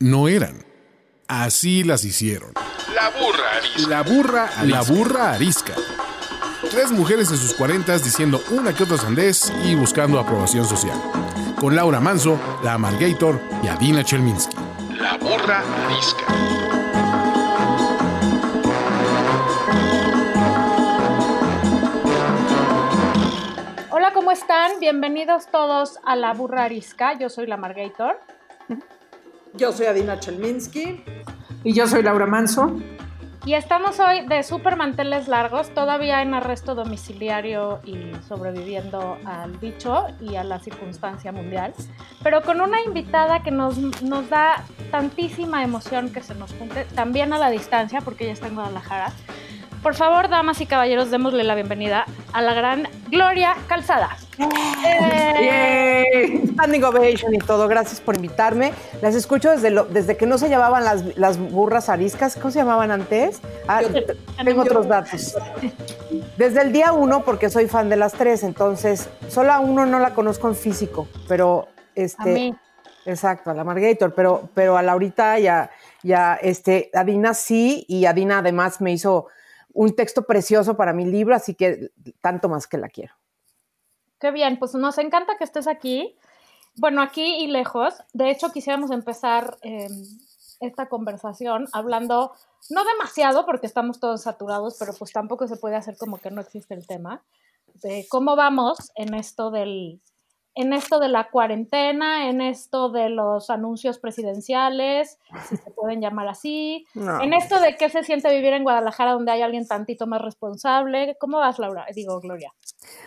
no eran. Así las hicieron. La burra arisca. La burra, la burra arisca. Tres mujeres en sus cuarentas diciendo una que otra sandez y buscando aprobación social. Con Laura Manso, la Amalgator y Adina Chelminsky. La burra arisca. Hola, ¿cómo están? Bienvenidos todos a La Burra Arisca. Yo soy la Margator. Yo soy Adina Chelminsky. Y yo soy Laura Manso. Y estamos hoy de super manteles largos, todavía en arresto domiciliario y sobreviviendo al bicho y a la circunstancia mundial, pero con una invitada que nos, nos da tantísima emoción que se nos junte, también a la distancia, porque ella está en Guadalajara. Por favor, damas y caballeros, démosle la bienvenida a la gran Gloria Calzada. ¡Yay! Standing ovation y todo. Gracias por invitarme. Las escucho desde, lo- desde que no se llamaban las, las burras ariscas. ¿Cómo se llamaban antes? Ah, tengo otros datos. Desde el día uno, porque soy fan de las tres, entonces solo a uno no la conozco en físico, pero este. A mí. Exacto, a la Margator, pero, pero a Laurita y a, y a, este, a Dina sí, y a Dina además me hizo un texto precioso para mi libro, así que tanto más que la quiero. Qué bien, pues nos encanta que estés aquí. Bueno, aquí y lejos. De hecho, quisiéramos empezar eh, esta conversación hablando, no demasiado porque estamos todos saturados, pero pues tampoco se puede hacer como que no existe el tema, de cómo vamos en esto del en esto de la cuarentena, en esto de los anuncios presidenciales, si se pueden llamar así, No. en esto de qué se siente vivir en Guadalajara donde hay alguien tantito más responsable. ¿Cómo vas, Laura? Digo, Gloria.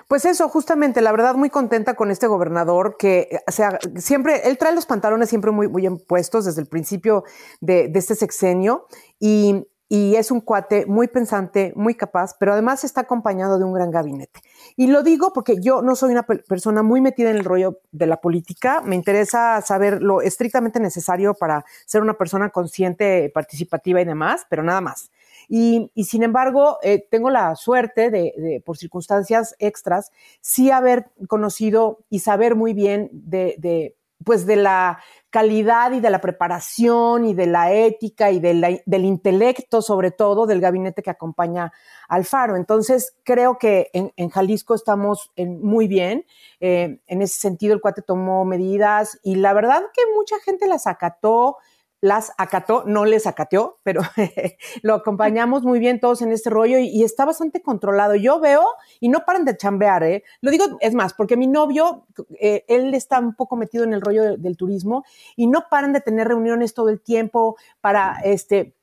Pues eso, justamente, la verdad, muy contenta con este gobernador que, eh, o sea, siempre, él trae los pantalones siempre muy, muy bien puestos desde el principio de, de este sexenio y, y es un cuate muy pensante, muy capaz, pero además está acompañado de un gran gabinete. Y lo digo porque yo no soy una pe- persona muy metida en el rollo de la política, me interesa saber lo estrictamente necesario para ser una persona consciente, participativa y demás, pero nada más. Y, y sin embargo, eh, tengo la suerte de, por circunstancias extras, sí haber conocido y saber muy bien de, pues de la calidad y de la preparación y de la ética y del intelecto, sobre todo, del gabinete que acompaña al Faro. Entonces, creo que en, en Jalisco estamos muy bien. Eh, en ese sentido, el cuate tomó medidas y la verdad que mucha gente las acató las acató, no les acateó, pero lo acompañamos muy bien todos en este rollo y, está bastante controlado. Yo veo, y no paran de chambear, ¿eh? Lo digo, es más, porque mi novio, eh, él está un poco metido en el rollo de- del turismo y no paran de tener reuniones todo el tiempo para este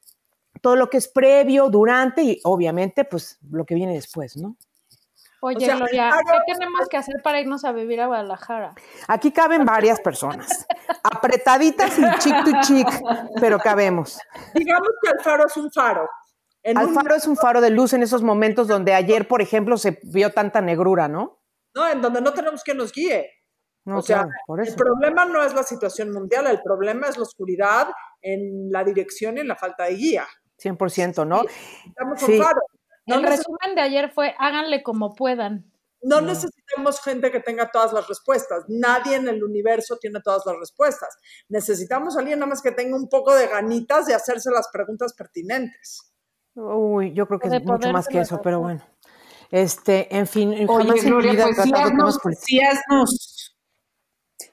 todo lo que es previo, durante y obviamente pues lo que viene después, ¿no? Oye, O sea, Gloria, hago- ¿qué tenemos que hacer para irnos a vivir a Guadalajara? Aquí caben varias personas, apretaditas y chic to chic, pero cabemos. Digamos que Alfaro es un faro. En un- Alfaro es un faro de luz en esos momentos donde ayer, por ejemplo, se vio tanta negrura, ¿no? ¿no? En donde no tenemos que nos guíe. No, o sea, claro, por el eso. problema no es la situación mundial, el problema es la oscuridad en la dirección y en la falta de guía. 100%, ¿no? Necesitamos Sí. un faro. No, el resumen de ayer fue háganle como puedan. no necesitamos gente que tenga todas las respuestas. Nadie en el universo tiene todas las respuestas. Necesitamos a alguien nada más que tenga un poco de ganitas de hacerse las preguntas pertinentes. Uy, yo creo que De es mucho más que eso, pero bueno. Este, en fin, Oye, jamás en mi Gloria, pues sí haznos, sí haznos,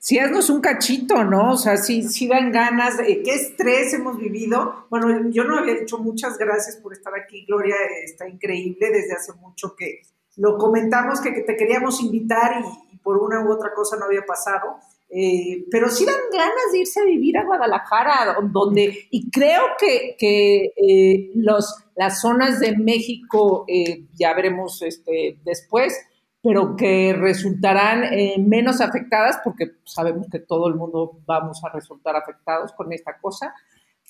sí haznos un cachito, ¿no? O sea, sí, sí dan ganas, qué estrés hemos vivido. Bueno, yo no había dicho muchas gracias por estar aquí, Gloria, está increíble, desde hace mucho que lo comentamos, que, que te queríamos invitar y, y por una u otra cosa no había pasado. Eh, pero sí dan ganas de irse a vivir a Guadalajara, donde, y creo que, que eh, los, las zonas de México, eh, ya veremos este, después, pero que resultarán eh, menos afectadas, porque sabemos que todo el mundo vamos a resultar afectados con esta cosa,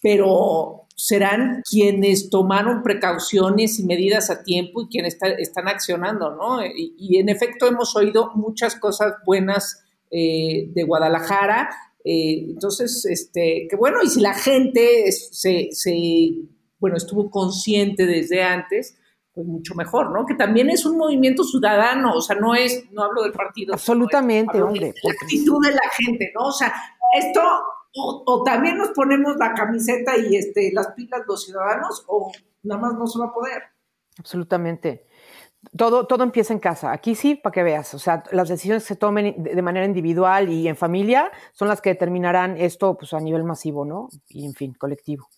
pero serán quienes tomaron precauciones y medidas a tiempo y quienes está, están accionando, ¿no? Y, y, en efecto hemos oído muchas cosas buenas eh, de Guadalajara, eh, entonces, este, que bueno, y si la gente se, se, bueno, estuvo consciente desde antes, pues mucho mejor, ¿no? Que también es un movimiento ciudadano, o sea, no es, no hablo del partido. Absolutamente, no es, hombre. La actitud de la gente, ¿no? O sea, esto O, o también nos ponemos la camiseta y este, las pilas los ciudadanos, o nada más no se va a poder. Absolutamente. Todo, todo empieza en casa. Aquí sí, para que veas. O sea, las decisiones que se tomen de de manera individual y en familia son las que determinarán esto pues, a nivel masivo, ¿no? Y, en fin, colectivo.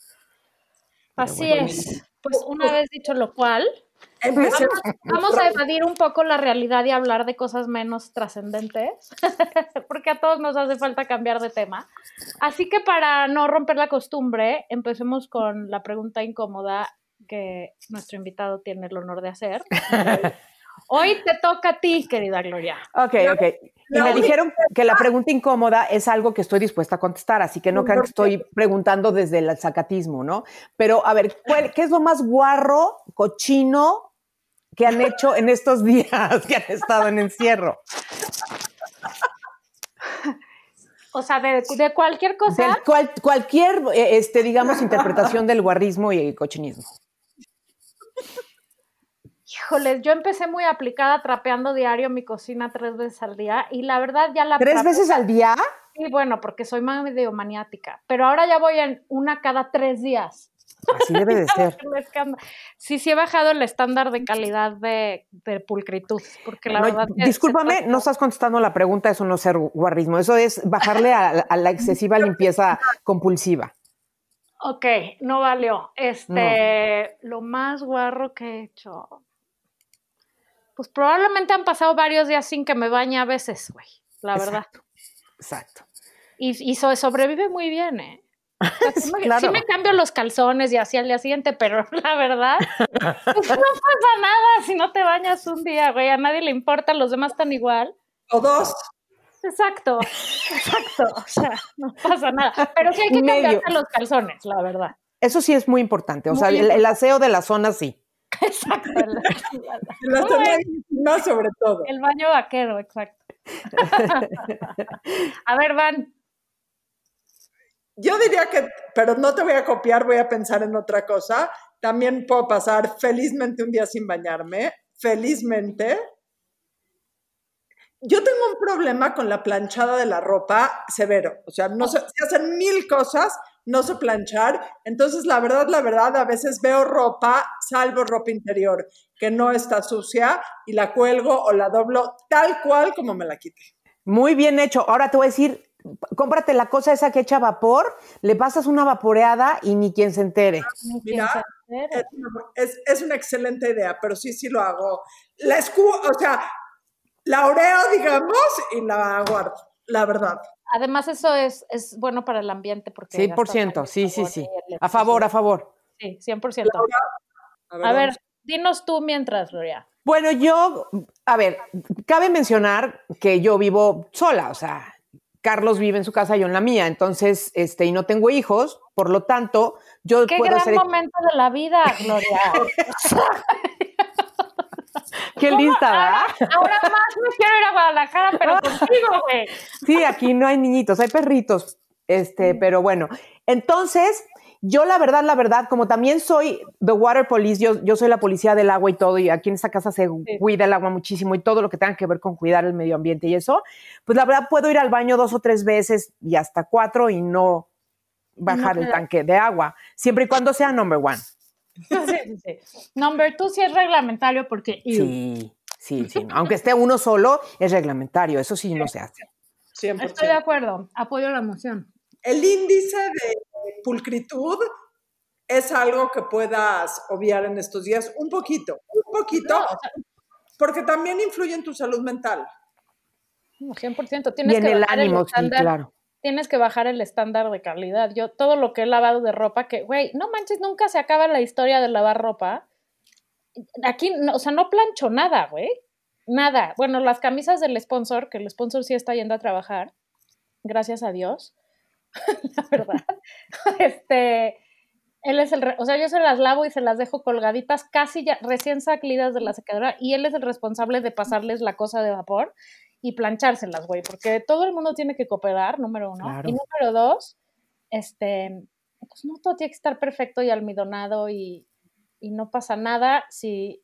Pero Así bueno. es. Pues una vez dicho lo cual, Empecemos. vamos a evadir un poco la realidad y hablar de cosas menos trascendentes, porque a todos nos hace falta cambiar de tema. Así que para no romper la costumbre, empecemos con la pregunta incómoda que nuestro invitado tiene el honor de hacer. Hoy te toca a ti, querida Gloria. Ok, ok. Y me dijeron que la pregunta incómoda es algo que estoy dispuesta a contestar, así que no crean que estoy preguntando desde el zacatismo, ¿no? Pero, a ver, ¿cuál- ¿qué es lo más guarro, cochino que han hecho en estos días que han estado en encierro? O sea, de, de cualquier cosa. Cual- cualquier, eh, este, digamos, interpretación del guarrismo y el cochinismo. Híjoles, yo empecé muy aplicada trapeando diario mi cocina tres veces al día y la verdad ya la... ¿Tres veces al día? Sí, bueno, porque soy medio maniática, pero ahora ya voy en una cada tres días. Así debe de ser. Sí, sí he bajado el estándar de calidad de, de pulcritud, porque la No, verdad... discúlpame, no estás contestando la pregunta, eso no es ser guarrismo, eso es bajarle a, a la excesiva limpieza compulsiva. Ok, no valió. Este, lo más guarro que he hecho... Pues probablemente han pasado varios días sin que me bañe a veces, güey, la verdad. Exacto. Y, y so- sobrevive muy bien, ¿eh? Sí, me, Claro. sí me cambio los calzones y así al día siguiente, pero la verdad, pues no pasa nada si no te bañas un día, güey. A nadie le importa, los demás están igual. O dos. Exacto, exacto. O sea, no pasa nada. Pero sí hay que Medio. cambiarte los calzones, la verdad. Eso sí es muy importante, o sea, el, el aseo de la zona sí. Exacto. Muy zonas íntimas, sobre todo. el baño vaquero, exacto. A ver, Van. Yo diría que, pero no te voy a copiar, voy a pensar en otra cosa. También puedo pasar felizmente un día sin bañarme, felizmente. Yo tengo un problema con la planchada de la ropa severo. O sea, no sé, se hacen mil cosas, no sé planchar. Entonces, la verdad, la verdad, a veces veo ropa, salvo ropa interior, que no está sucia y la cuelgo o la doblo tal cual como me la quite. Muy bien hecho. Ahora te voy a decir, cómprate la cosa esa que echa vapor, le pasas una vaporeada y ni quien se entere. Ni Mira. Es una, es, es una excelente idea, pero sí, sí lo hago. La escu o sea, la oreo, digamos, y la guardo, la verdad. Además, eso es, es bueno para el ambiente porque... 100%, gastas sí, sí, sí. A favor, a favor. Sí, 100%. A ver, A ver, dinos tú mientras, Gloria. Bueno, yo, a ver, cabe mencionar que yo vivo sola, o sea, Carlos vive en su casa, yo en la mía, entonces, este, y no tengo hijos, por lo tanto, yo Qué puedo gran momento de la vida, Gloria. Qué ¿Cómo? lista, ¿verdad? ahora, ahora más me quiero ir a Guadalajara, pero contigo, güey. Sí, aquí no hay niñitos, hay perritos, este, pero bueno. Entonces, yo la verdad, la verdad, como también soy the water police, yo, yo soy la policía del agua y todo, y aquí en esta casa se cuida el agua muchísimo y todo lo que tenga que ver con cuidar el medio ambiente y eso, pues la verdad puedo ir al baño dos o tres veces y hasta cuatro y no bajar No el tanque de agua, siempre y cuando sea number one. Sí, sí, sí. Number two sí es reglamentario porque... Sí, sí, sí. Aunque esté uno solo, es reglamentario, eso sí no se hace. 100%. Estoy de acuerdo, apoyo la moción. El índice de pulcritud es algo que puedas obviar en estos días un poquito, un poquito, No, o sea, porque también influye en tu salud mental. no, 100%. Y Tienes en que el ánimo, sí, estándar claro. tienes que bajar el estándar de calidad. Yo todo lo que he lavado de ropa, que, güey, no manches, nunca se acaba la historia de lavar ropa. Aquí, no, o sea, no plancho nada, güey. Nada. Bueno, las camisas del sponsor, que el sponsor sí está yendo a trabajar, gracias a Dios, la verdad. Este, él es el, o sea, yo se las lavo y se las dejo colgaditas casi ya recién salidas de la secadora y él es el responsable de pasarles la cosa de vapor y planchárselas, güey, porque todo el mundo tiene que cooperar, número uno. Claro. Y número dos, este, pues no todo tiene que estar perfecto y almidonado y, y no pasa nada si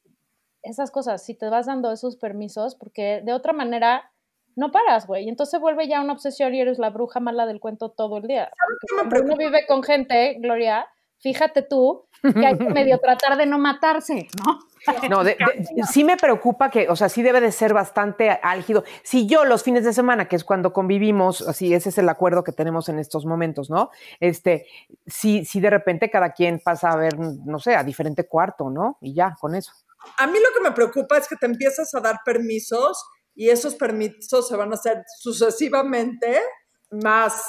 esas cosas, si te vas dando esos permisos, porque de otra manera no paras, güey. Entonces se vuelve ya una obsesión y eres la bruja mala del cuento todo el día. Cuando uno preocupa? vive con gente, Gloria, fíjate tú que hay que medio tratar de no matarse, ¿no? No, de- de- sí me preocupa que, o sea, sí debe de ser bastante álgido. Si yo los fines de semana, que es cuando convivimos, así ese es el acuerdo que tenemos en estos momentos, ¿no? Este, si, si de repente cada quien pasa a ver, no sé, a diferente cuarto, ¿no? Y ya, con eso. A mí lo que me preocupa es que te empiezas a dar permisos y esos permisos se van a hacer sucesivamente más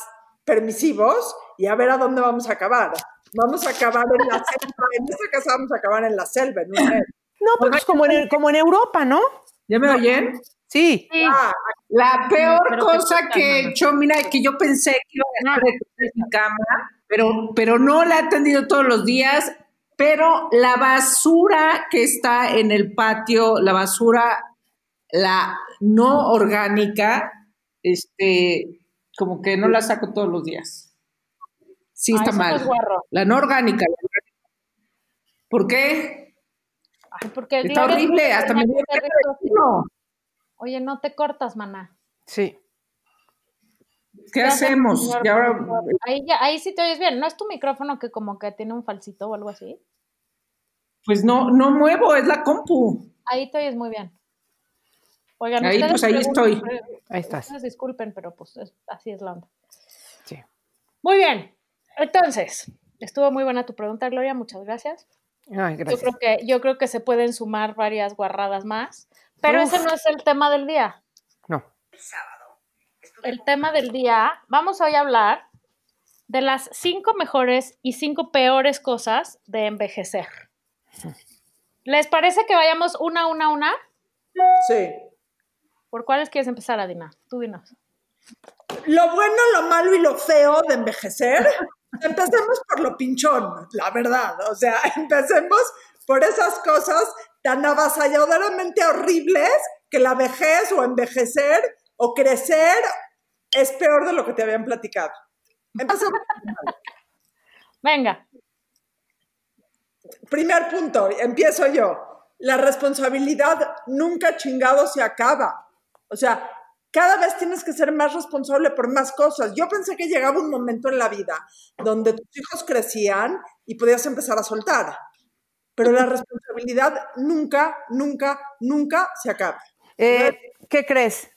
permisivos y a ver a dónde vamos a acabar. Vamos a acabar en la selva, en esta casa vamos a acabar en la selva, en un mes. No, pues como en, como en Europa, ¿no? ¿Ya me oyen? Sí. Sí. Ah, La peor cosa que he hecho, mira, que yo pensé que iba a dejar de tener mi cama, pero, pero no la he atendido todos los días, pero la basura que está en el patio, la basura, la no orgánica, este, como que no la saco todos los días. Sí está mal. es. La no orgánica. ¿Por qué? Ay, porque Está Gloria- horrible, hasta me dio No. Oye, no te cortas, maná. Sí. ¿Qué hacemos? señor, Y ahora. Ahí, ya, ahí sí te oyes bien. ¿No es tu micrófono que como que tiene un falsito o algo así? pues no, no muevo, es la compu. Ahí te oyes muy bien. Oigan, Ahí, pues, ahí estoy. Ahí estás. ustedes disculpen, pero pues es- así es la onda. Sí. Muy bien. Entonces, estuvo muy buena tu pregunta, Gloria. Muchas gracias. Ay, Yo gracias. creo que, yo creo que se pueden sumar varias guarradas más. Pero Uf. ese no es el tema del día. No. El tema del día, vamos hoy a hablar de las cinco mejores y cinco peores cosas de envejecer. ¿Les parece que vayamos una, una, una? sí. ¿Por cuáles quieres empezar, Adina? Tú dinos. Lo bueno, lo malo y lo feo de envejecer. Empecemos por lo pinchón, la verdad. O sea, empecemos por esas cosas tan avasalladoramente horribles que la vejez o envejecer o crecer es peor de lo que te habían platicado. Empecemos. Venga. Primer punto, empiezo yo. La responsabilidad nunca chingado se acaba. O sea, cada vez tienes que ser más responsable por más cosas. Yo pensé que llegaba un momento en la vida donde tus hijos crecían y podías empezar a soltar. Pero la responsabilidad nunca, nunca, nunca se acaba. Eh, ¿Qué crees?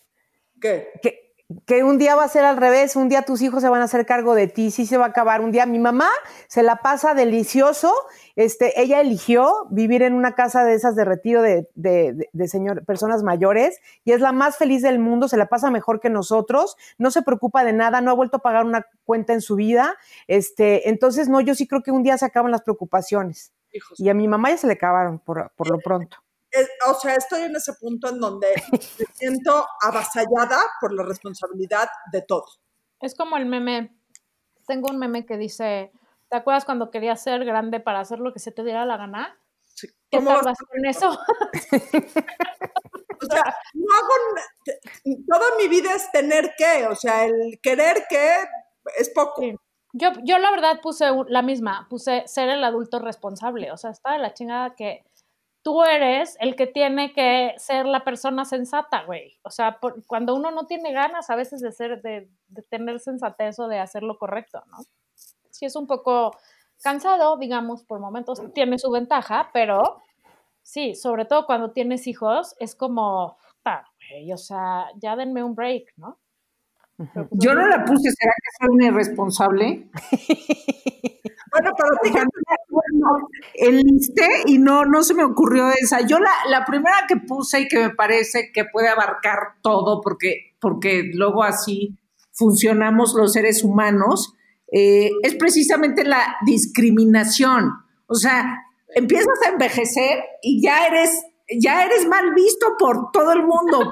¿Qué? que, que un día va a ser al revés, un día tus hijos se van a hacer cargo de ti, sí se va a acabar. Un día mi mamá se la pasa delicioso, este, ella eligió vivir en una casa de esas de retiro de, de, de- de señor, personas mayores y es la más feliz del mundo, se la pasa mejor que nosotros, no se preocupa de nada, no ha vuelto a pagar una cuenta en su vida. Este, entonces, no, yo sí creo que un día se acaban las preocupaciones. Hijos. Y a mi mamá ya se le acabaron por, por lo pronto. Es- o sea, estoy en ese punto en donde me siento avasallada por la responsabilidad de todo. Es como el meme. Tengo un meme que dice, ¿te acuerdas cuando querías ser grande para hacer lo que se te diera la gana? Sí. ¿Qué ¿Cómo tal vas con eso? O sea, no hago, toda mi vida es tener que, o sea, el querer que es poco. Sí. Yo, yo la verdad puse la misma, puse ser el adulto responsable, o sea, está de la chingada que tú eres el que tiene que ser la persona sensata, güey. O sea, por- cuando uno no tiene ganas a veces de ser, de, de tener sensatez o de hacer lo correcto, ¿no? Sí es un poco cansado, digamos, por momentos tiene su ventaja, pero sí, sobre todo cuando tienes hijos, es como, güey, o sea, ya denme un break, ¿no? Yo no la puse, ¿será que soy una irresponsable? Bueno, para ti, O sea, no, no, enlisté y no, no se me ocurrió esa. Yo la, la primera que puse y que me parece que puede abarcar todo, porque, porque luego así funcionamos los seres humanos, eh, es precisamente la discriminación. O sea, empiezas a envejecer y ya eres, ya eres mal visto por todo el mundo,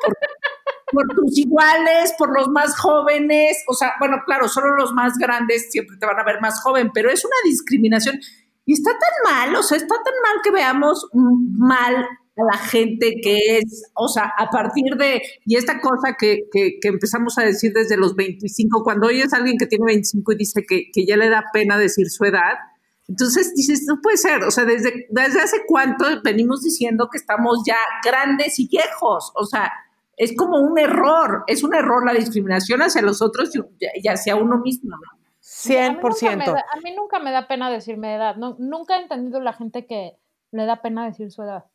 por tus iguales, por los más jóvenes, o sea, bueno, claro, solo los más grandes siempre te van a ver más joven, pero es una discriminación. Y está tan mal, o sea, está tan mal que veamos mal a la gente que es, o sea, a partir de, y esta cosa que, que, que empezamos a decir desde los 25, cuando oyes a alguien que tiene 25 y dice que, que ya le da pena decir su edad, entonces dices, no puede ser, o sea, desde, desde hace cuánto venimos diciendo que estamos ya grandes y viejos, o sea, es como un error, es un error la discriminación hacia los otros y hacia uno mismo, ¿no? 100%. A mí, nunca me da pena decir mi edad. No, nunca he entendido la gente que le da pena decir su edad.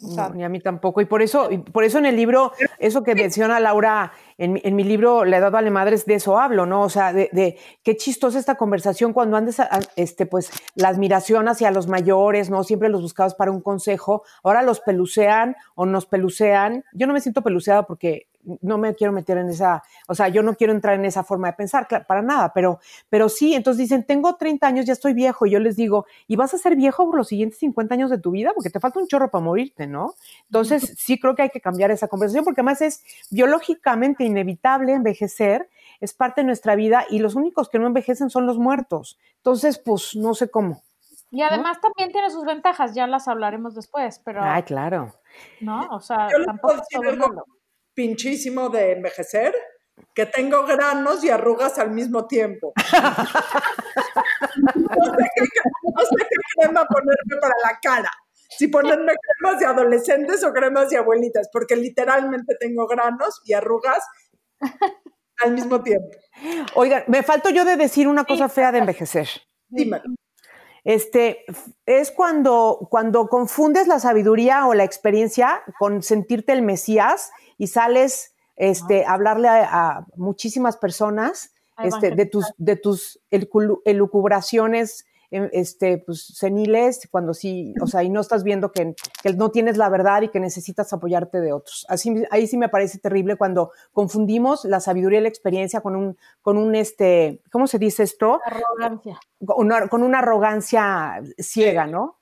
No, ni a mí tampoco. Y por eso, y por eso en el libro, eso que menciona Laura, en, en, mi libro La edad vale madres, de eso hablo, ¿no? O sea, de, de, qué chistosa esta conversación cuando antes, este, pues, la admiración hacia los mayores, ¿no? Siempre los buscabas para un consejo, ahora los pelucean o nos pelucean. Yo no me siento peluceada porque no me quiero meter en esa, o sea, yo no quiero entrar en esa forma de pensar, para nada, pero, pero sí, entonces dicen, tengo 30 años, ya estoy viejo, y yo les digo, ¿y vas a ser viejo por los siguientes 50 años de tu vida? Porque te falta un chorro para morirte, ¿no? Entonces, sí creo que hay que cambiar esa conversación, porque además es biológicamente inevitable envejecer, es parte de nuestra vida, y los únicos que no envejecen son los muertos. Entonces, pues, no sé cómo. Y además también tiene sus ventajas, ya las hablaremos después, pero... Ay, claro. ¿No? O sea, tampoco es todo pinchísimo de envejecer, que tengo granos y arrugas al mismo tiempo. no, sé qué, crema ponerme para la cara. Si ponerme cremas de adolescentes o cremas de abuelitas, porque literalmente tengo granos y arrugas al mismo tiempo. Oigan, me falto yo de decir una cosa fea de envejecer. Dímelo. Este, es cuando, cuando confundes la sabiduría o la experiencia con sentirte el Mesías y sales este, a hablarle a, muchísimas personas este, de tus, de tus elucubraciones em, este, pues, seniles, cuando sí, o sea, y no estás viendo que, que, no tienes la verdad y que necesitas apoyarte de otros. Así, ahí sí me parece terrible cuando confundimos la sabiduría y la experiencia con un, con un este, ¿cómo se dice esto? Arrogancia. Con una, con una arrogancia ciega, ¿no?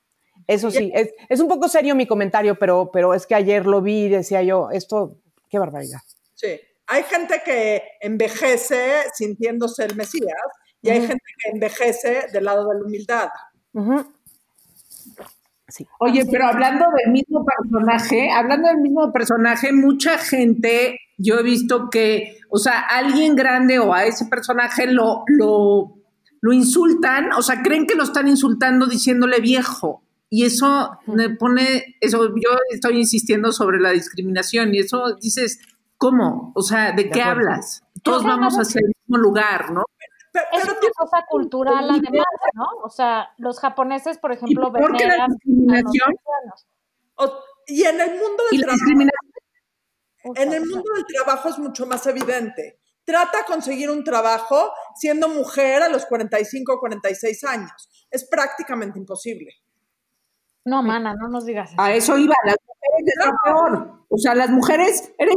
Eso sí, es, es, un poco serio mi comentario, pero, pero es que ayer lo vi y decía yo, esto, qué barbaridad. Sí, hay gente que envejece sintiéndose el Mesías y hay gente que envejece del lado de la humildad. sí. Oye, pero hablando del mismo personaje, hablando del mismo personaje, mucha gente, yo he visto que, o sea, alguien grande o a ese personaje lo, lo, lo insultan, o sea, creen que lo están insultando diciéndole viejo. Y eso me pone, eso yo estoy insistiendo sobre la discriminación y eso dices, ¿cómo? O sea, ¿de, qué hablas? Todos vamos hacia el mismo lugar, ¿no? es una cosa cultural además, ¿no? O sea, los japoneses, por ejemplo, veneran la discriminación y en el mundo del trabajo en el mundo del trabajo es mucho más evidente. Trata de conseguir un trabajo siendo mujer a los 45 o 46 años. Es prácticamente imposible. No, mana, no nos digas eso. A eso iba, las mujeres es peor. O sea, las mujeres, eres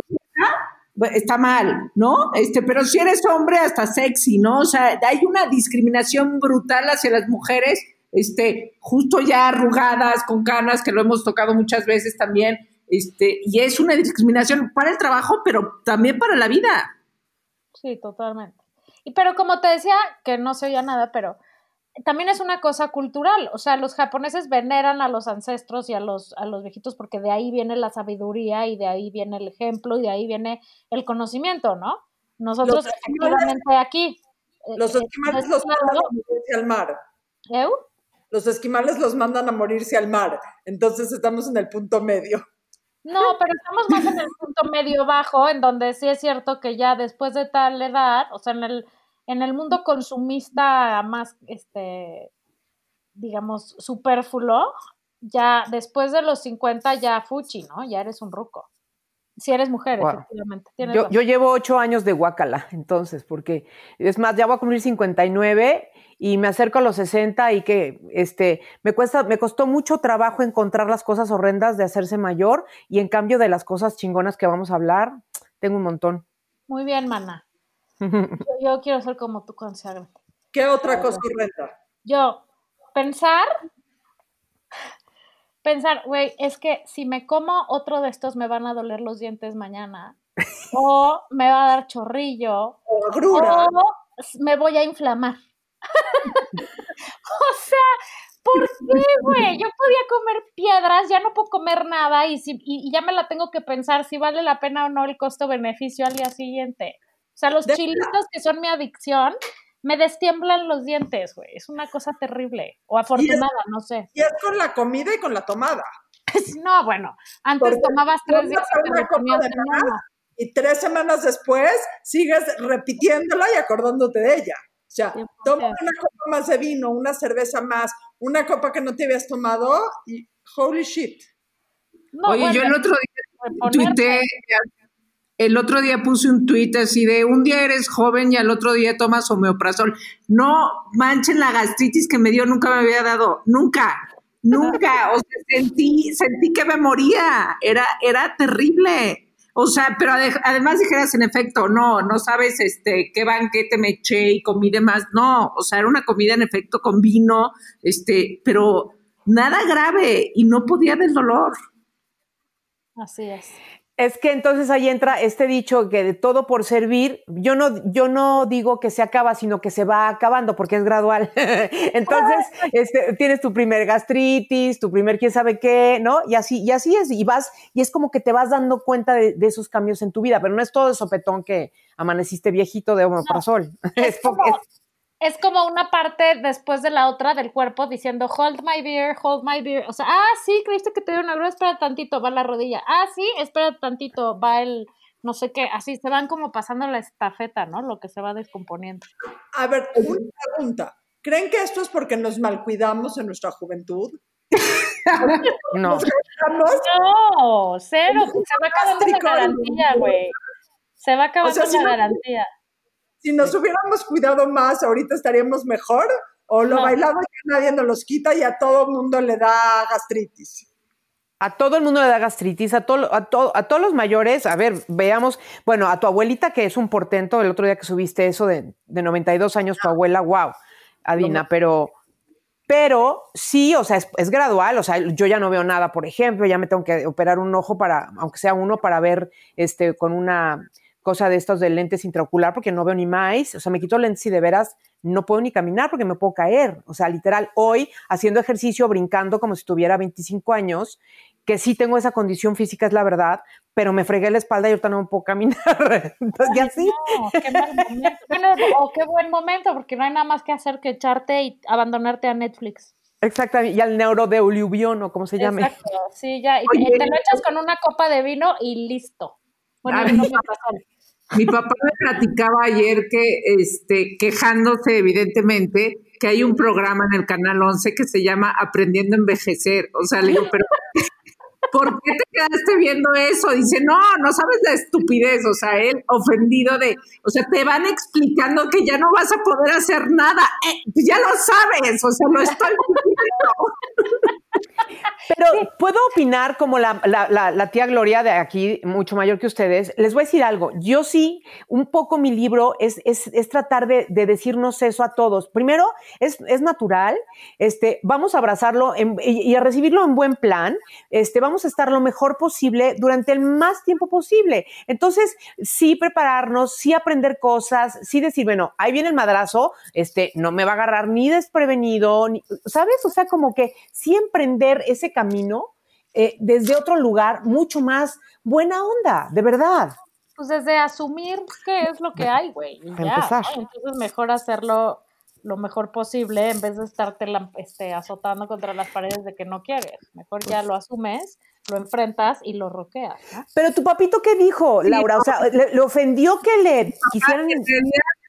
está mal, ¿no? Este, pero si eres hombre, hasta sexy, ¿no? O sea, hay una discriminación brutal hacia las mujeres, este, justo ya arrugadas, con canas, que lo hemos tocado muchas veces también, este, y es una discriminación para el trabajo, pero también para la vida. Sí, totalmente. Y pero como te decía, que no se oía nada, pero también es una cosa cultural, o sea, los japoneses veneran a los ancestros y a los, a los viejitos porque de ahí viene la sabiduría y de ahí viene el ejemplo y de ahí viene el conocimiento, ¿no? Nosotros efectivamente aquí. Eh, los eh, esquimales los mandan a morirse al mar. ¿Eu? Los esquimales los mandan a morirse al mar, entonces estamos en el punto medio. No, pero estamos más en el punto medio bajo, en donde sí es cierto que ya después de tal edad, o sea, en el en el mundo consumista más, este, digamos, superfluo, ya después de los 50 ya fuchi, ¿no? Ya eres un ruco. Si eres mujer, efectivamente. Yo, yo, llevo ocho años de guacala, entonces, porque es más, ya voy a cumplir 59 y me acerco a los 60 y que este, me, cuesta, me costó mucho trabajo encontrar las cosas horrendas de hacerse mayor y en cambio de las cosas chingonas que vamos a hablar, tengo un montón. Muy bien, mana. Yo, quiero ser como tú consagrante. ¿Qué otra cosa horrenda? Yo, pensar, pensar, güey, es que si me como otro de estos me van a doler los dientes mañana. o me va a dar chorrillo. O agrura. O me voy a inflamar. o sea, ¿por qué, güey? Yo podía comer piedras, ya no puedo comer nada y, si, y ya me la tengo que pensar si vale la pena o no el costo-beneficio al día siguiente. O sea, los chilitos que son mi adicción, me destiemblan los dientes, güey. Es una cosa terrible. O afortunada, no sé. Y es con la comida y con la tomada. no, bueno, antes Porque tomabas tres días y te comías de uno. y tres semanas después sigues repitiéndola y acordándote de ella. O sea, 100%. toma una copa más de vino, una cerveza más, una copa que no te habías tomado y holy shit. No, Oye, yo el otro día tuiteé, el otro día puse un tuit así de un día eres joven y al otro día tomas homeoprazol. No manchen la gastritis que me dio, nunca me había dado, nunca, nunca. O sea, sentí, sentí que me moría, era, era terrible. O sea, pero ade- además dijeras en efecto, no, no sabes este qué banquete me eché y comí de más. No, o sea, era una comida en efecto con vino, este, pero nada grave y no podía del dolor. Así es. Es que entonces ahí entra este dicho que de todo por servir, yo no, yo no digo que se acaba, sino que se va acabando porque es gradual. entonces, este, tienes tu primer gastritis, tu primer quién sabe qué, ¿no? Y así, y así es, y vas, y es como que te vas dando cuenta de, de esos cambios en tu vida, pero no es todo de sopetón que amaneciste viejito de omeprazol. Es Es como, porque- es- es como una parte después de la otra del cuerpo diciendo hold my beer, hold my beer. O sea, ah, sí, creíste que te dio una grúa, espera tantito, va la rodilla. Ah, sí, espera tantito, va el no sé qué. Así se van como pasando la estafeta, ¿no? Lo que se va descomponiendo. A ver, una pregunta. ¿Creen que esto es porque nos malcuidamos en nuestra juventud? no. No, cero, se va acabando la garantía, güey. Se va acabando O sea, si la no- garantía. Si nos hubiéramos cuidado más, ahorita estaríamos mejor. O lo No. bailado que nadie nos los quita y a todo mundo le da gastritis. A todo el mundo le da gastritis, a, todo, a, to- a todos los mayores, a ver, veamos, bueno, a tu abuelita que es un portento, el otro día que subiste eso de, de 92 años, tu abuela, wow, Adina, pero, pero sí, o sea, es, es gradual, o sea, yo ya no veo nada, por ejemplo, ya me tengo que operar un ojo para, aunque sea uno, para ver este, con una cosa de estos de lentes intraocular, porque no veo ni más, o sea, me quito lentes y de veras no puedo ni caminar porque me puedo caer, o sea, literal, hoy haciendo ejercicio, brincando como si tuviera 25 años, que sí tengo esa condición física, es la verdad, pero me fregué la espalda y ahorita no me puedo caminar. Entonces, ya sí. No, qué mal momento. Bueno, o qué buen momento, porque no hay nada más que hacer que echarte y abandonarte a Netflix. Exactamente. Y al neurodeuliubión, o como se llame. Exacto, sí, ya. Y te, te lo echas con una copa de vino y listo. Bueno, A no me pasó. Mi papá me platicaba ayer que, este, quejándose evidentemente, que hay un programa en el Canal 11 que se llama Aprendiendo a Envejecer. O sea, le digo, pero ¿por qué te quedaste viendo eso? Dice, no, no sabes la estupidez. O sea, él ofendido de, o sea, te van explicando que ya no vas a poder hacer nada. Eh, pues ya lo sabes, o sea, lo estoy diciendo. Pero puedo opinar como la, la- la- la tía Gloria de aquí, mucho mayor que ustedes. Les voy a decir algo. Yo sí, un poco mi libro es, es, es tratar de, de decirnos eso a todos. Primero, es, es natural. Este, vamos a abrazarlo en- y, y a recibirlo en buen plan. Este, vamos a estar lo mejor posible durante el más tiempo posible. Entonces, sí prepararnos, sí aprender cosas, sí decir, bueno, ahí viene el madrazo, este, no me va a agarrar ni desprevenido, ni- ¿sabes? O sea, como que sí emprender ese camino eh, desde otro lugar mucho más buena onda, de verdad. Pues desde asumir qué es lo que hay, güey. y Para ya, empezar. ¿no? Entonces mejor hacerlo lo mejor posible en vez de estarte la- este, azotando contra las paredes de que no quieres. Mejor ya lo asumes, lo enfrentas y lo roqueas, ¿no? Pero tu papito, ¿qué dijo, Laura? O sea, ¿le, le ofendió que le quisieran... Realidad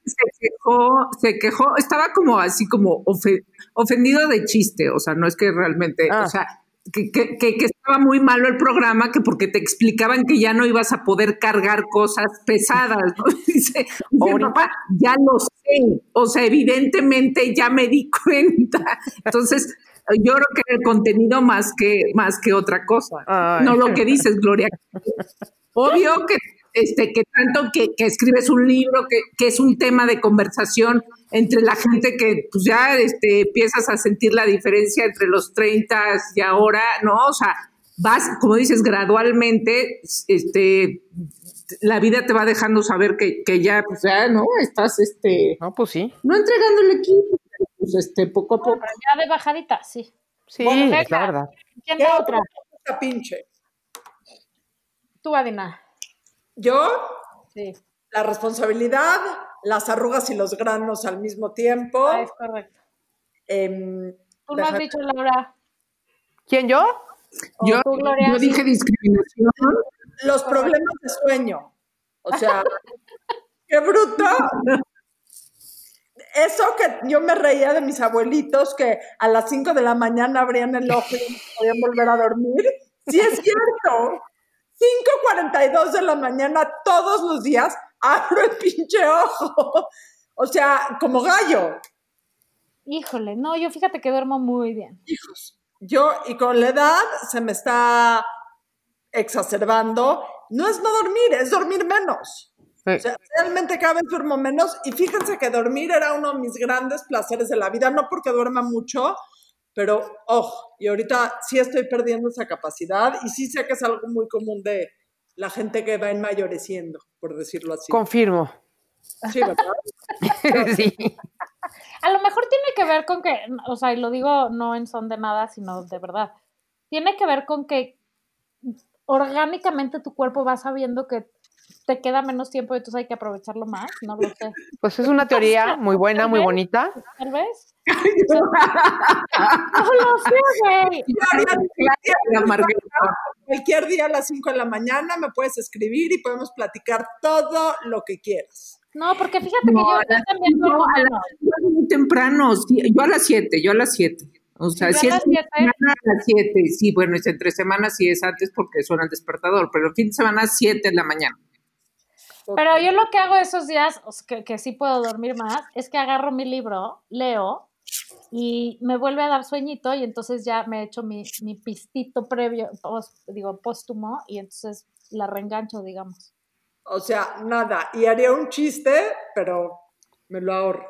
se quejó, se quejó, estaba como así como ofe- ofendido de chiste, o sea, no es que realmente, Ah. o sea, que, que, estaba muy malo el programa, que porque te explicaban que ya no ibas a poder cargar cosas pesadas, ¿no? Dice, dice, papá, ya lo sé, o sea, evidentemente ya me di cuenta. Entonces, yo creo que el contenido más que, más que otra cosa, Ay. no lo que dices, Gloria. Obvio que, este, que tanto que, que escribes un libro, que, que es un tema de conversación entre la gente que pues ya este, empiezas a sentir la diferencia entre los 30 y ahora, ¿no? O sea, vas, como dices, gradualmente, este, la vida te va dejando saber que, que ya, pues ya, ¿no? Estás, este, No, pues sí. no entregando el equipo, pues este, poco a poco. Pero ya de bajadita, sí. Sí, Bueno, es la verdad. ¿Quién ¿Qué da otra? Esta pinche. Tú, Adina. Yo, Sí, la responsabilidad, las arrugas y los granos al mismo tiempo. ah, es correcto. Em, Tú no has dicho, Laura. ¿Quién, yo? ¿O Yo, tú, Gloria, yo dije discriminación. Los problemas de sueño. O sea, qué bruto. Eso que yo me reía de mis abuelitos que a las 5 de la mañana abrían el ojo y no podían volver a dormir. Sí es cierto. 5.42 de la mañana todos los días abro el pinche ojo. O sea, como gallo. Híjole, no, yo fíjate que duermo muy bien. Hijos. Yo, y con la edad se me está exacerbando. No es no dormir, es dormir menos. Sí. O sea, realmente cada vez duermo menos y fíjense que dormir era uno de mis grandes placeres de la vida, no porque duerma mucho, pero, ojo, y ahorita sí estoy perdiendo esa capacidad y sí sé que es algo muy común de la gente que va enmayoreciendo, por decirlo así. Confirmo. Sí, ¿verdad? sí. A lo mejor tiene que ver con que, o sea, y lo digo no en son de nada, sino de verdad. Tiene que ver con que orgánicamente tu cuerpo va sabiendo que te queda menos tiempo y entonces hay que aprovecharlo más, no lo sé. Pues es una teoría muy buena, muy bonita. Tal vez. No lo sé, güey. La Margarita. Cualquier día a las 5 de la mañana me puedes escribir y podemos platicar todo lo que quieras. No, porque fíjate que No, yo, también duermo a las es muy temprano. sí, yo a las 7, yo a las 7. O sea, si a las 7. Sí, bueno, es entre semanas sí es antes porque suena el despertador, pero el fin de semana 7 de la mañana. Pero yo lo que hago esos días, que, que sí puedo dormir más, es que agarro mi libro, leo y me vuelve a dar sueñito y entonces ya me echo mi, mi pistito previo, pos- digo, póstumo y entonces la reengancho, digamos. O sea, nada. Y haría un chiste, pero me lo ahorro.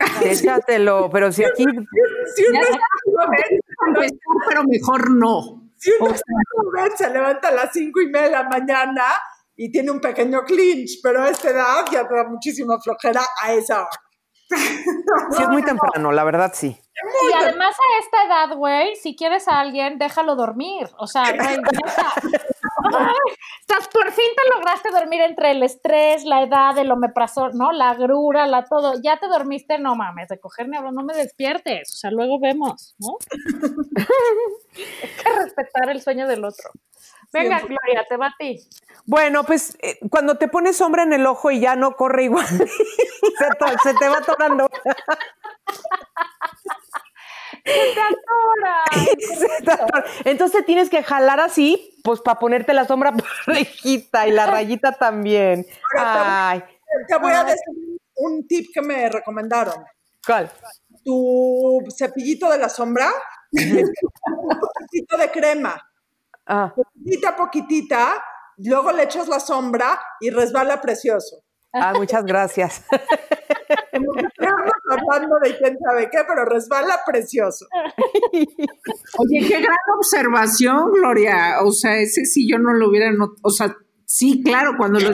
Échatelo, pero si aquí Si sé, contestar, pero mejor no. si está joven, se levanta a las cinco y media de la mañana y tiene un pequeño clinch, pero a esta edad ya te da muchísima flojera a esa hora. sí es muy temprano, la verdad sí. Y además a esta edad, güey, si quieres a alguien, déjalo dormir. O sea, güey, estás, por fin te lograste dormir entre el estrés, la edad, el omeprazol, ¿no? La agrura, la todo. Ya te dormiste, no mames, de cogerme hablo, no me despiertes. O sea, luego vemos, ¿no? Hay que respetar el sueño del otro. Venga, Gloria, te va a ti. Bueno, pues eh, cuando te pones sombra en el ojo y ya no corre igual, se, te va atorando. ¡Te atora! Se te atora. Entonces tienes que jalar así, pues para ponerte la sombra parejita y la rayita también. Ay, Te voy a decir un tip que me recomendaron. ¿cuál? Tu cepillito de la sombra, un poquitito de crema, Ah, poquitita, poquitita, luego le echas la sombra y resbala precioso. ah, muchas gracias. Estamos hablando de quién sabe qué, pero resbala precioso. Oye, qué gran observación, Gloria. O sea, ese sí yo no lo hubiera notado. O sea, sí, claro, cuando lo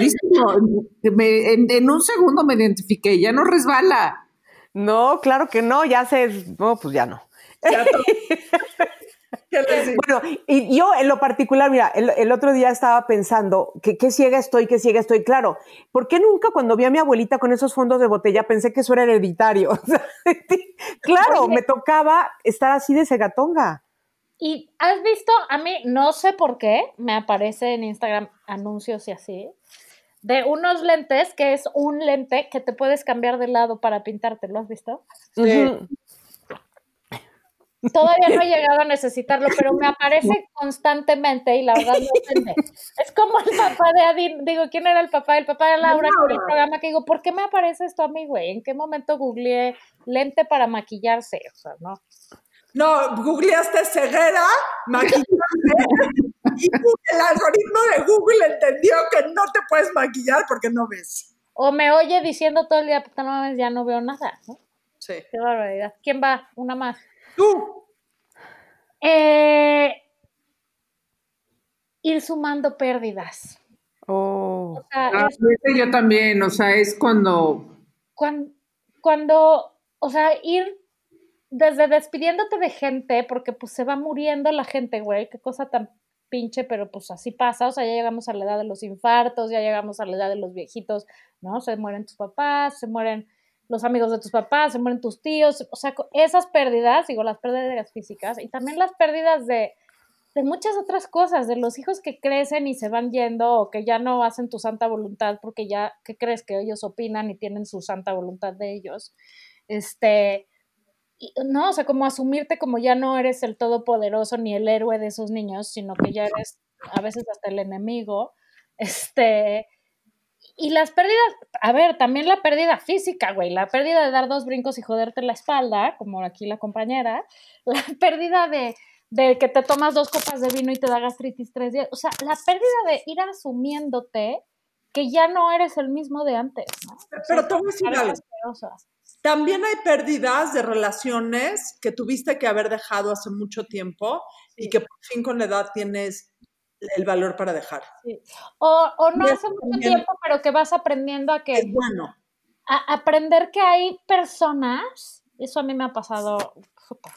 me- en, en un segundo me identifiqué, ya no resbala. No, claro que no, ya sé, no, pues ya no. Ya to- ¿Qué les digo? Bueno, y yo en lo particular, mira, el, el otro día estaba pensando que qué ciega estoy, qué ciega estoy. Claro, ¿por qué nunca cuando vi a mi abuelita con esos fondos de botella pensé que eso era hereditario? Claro, me tocaba estar así de cegatonga. Y has visto, a mí no sé por qué, me aparece en Instagram anuncios y así, de unos lentes que es un lente que te puedes cambiar de lado para pintarte, ¿lo has visto? Ujú. Todavía no he llegado a necesitarlo, pero me aparece constantemente y la verdad me ofende. Es como el papá de Adin, digo, ¿quién era el papá? El papá de Laura con el programa que digo, ¿por qué me aparece esto a mí, güey? ¿En qué momento googleé lente para maquillarse? O sea, no. No, googleaste ceguera, maquillaje, y el algoritmo de Google entendió que no te puedes maquillar porque no ves. O me oye diciendo todo el día, puta, no mames, ya no veo nada, ¿no? Sí. Qué barbaridad. ¿Quién va? Una más. Tú, Eh, ir sumando pérdidas. Oh. O sea, Ah, es yo también, o sea, es cuando cuando, cuando, o sea, ir desde despidiéndote de gente, porque pues se va muriendo la gente, güey, qué cosa tan pinche, pero pues así pasa, o sea, ya llegamos a la edad de los infartos, ya llegamos a la edad de los viejitos, ¿no? Se mueren tus papás, se mueren los amigos de tus papás, se mueren tus tíos, o sea, esas pérdidas, digo, las pérdidas físicas y también las pérdidas de, de muchas otras cosas, de los hijos que crecen y se van yendo o que ya no hacen tu santa voluntad porque ya, ¿qué crees que ellos opinan y tienen su santa voluntad de ellos? Este, no, o sea, como asumirte como ya no eres el todopoderoso ni el héroe de esos niños, sino que ya eres a veces hasta el enemigo. Este, y las pérdidas, a ver, también la pérdida física, güey, la pérdida de dar dos brincos y joderte la espalda, como aquí la compañera, la pérdida de, de que te tomas dos copas de vino y te da gastritis tres días, o sea, la pérdida de ir asumiéndote que ya no eres el mismo de antes, ¿no? Pero te voy a decir algo. También hay pérdidas de relaciones que tuviste que haber dejado hace mucho tiempo y que por fin con la edad tienes el valor para dejar. O, o, no hace mucho tiempo, pero que vas aprendiendo a que... Es bueno. A aprender que hay personas, eso a mí me ha pasado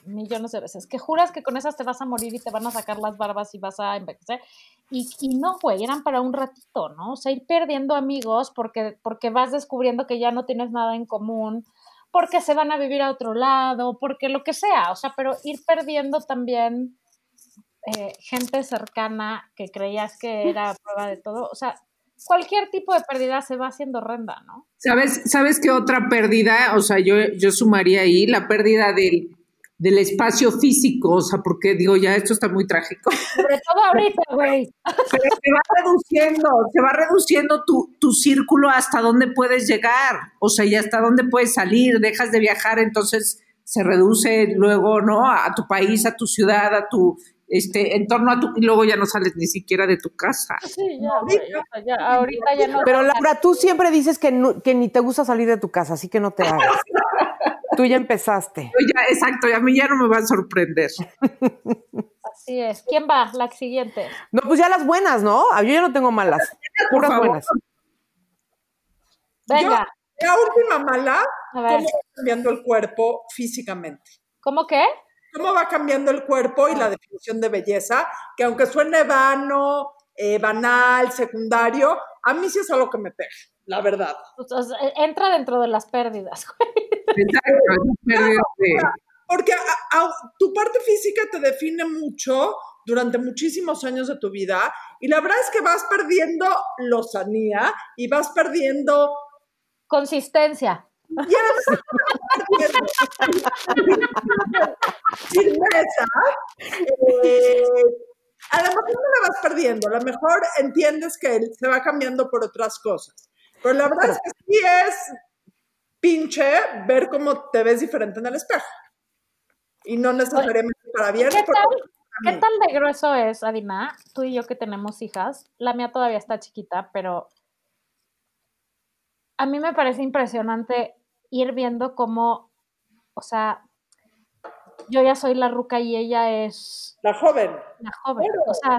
millones de veces, que juras que con esas te vas a morir y te van a sacar las barbas y vas a envejecer. Y, y no, güey, eran para un ratito, ¿no? O sea, ir perdiendo amigos porque, porque vas descubriendo que ya no tienes nada en común, porque se van a vivir a otro lado, porque lo que sea, o sea, pero ir perdiendo también eh, gente cercana que creías que era prueba de todo, o sea, cualquier tipo de pérdida se va haciendo horrenda, ¿no? ¿Sabes, ¿Sabes qué otra pérdida? O sea, yo, yo sumaría ahí la pérdida del, del espacio físico, o sea, porque digo, ya esto está muy trágico. Sobre todo ahorita, güey. se va reduciendo, se va reduciendo tu, tu círculo hasta dónde puedes llegar, o sea, y hasta dónde puedes salir, dejas de viajar, entonces se reduce luego, ¿no? A tu país, a tu ciudad, a tu este, en torno a tu, y luego ya no sales ni siquiera de tu casa. Sí, ya, ya, ahorita ya no. Pero Laura, tú siempre dices que, que ni te gusta salir de tu casa, así que no te hagas. tú ya empezaste. ya, exacto, y a mí ya no me va a sorprender. Así es. ¿Quién va? La siguiente. No, pues ya las buenas, ¿no? Ah, yo ya no tengo malas. Puras buenas. Venga. la última mala, ¿cómo va cambiando el cuerpo físicamente? ¿Cómo qué? Cómo va cambiando el cuerpo y la definición de belleza, que aunque suene vano, eh, banal, secundario, a mí sí es algo que me pega, la verdad. E, entra dentro de las pérdidas. Porque tu parte física te define mucho durante muchísimos años de tu vida y la verdad es que vas perdiendo lozanía y vas perdiendo consistencia. Ya firmeza, eh, a lo mejor no la vas perdiendo, a lo mejor entiendes que se va cambiando por otras cosas. Pero la verdad es que sí es pinche ver cómo te ves diferente en el espejo. Y no necesariamente para bien. ¿Qué tal, ¿Qué tal de grueso es, Adina? Tú y yo que tenemos hijas. La mía todavía está chiquita, pero a mí me parece impresionante ir viendo cómo, o sea, yo ya soy la ruca y ella es... La joven. La joven, o sea,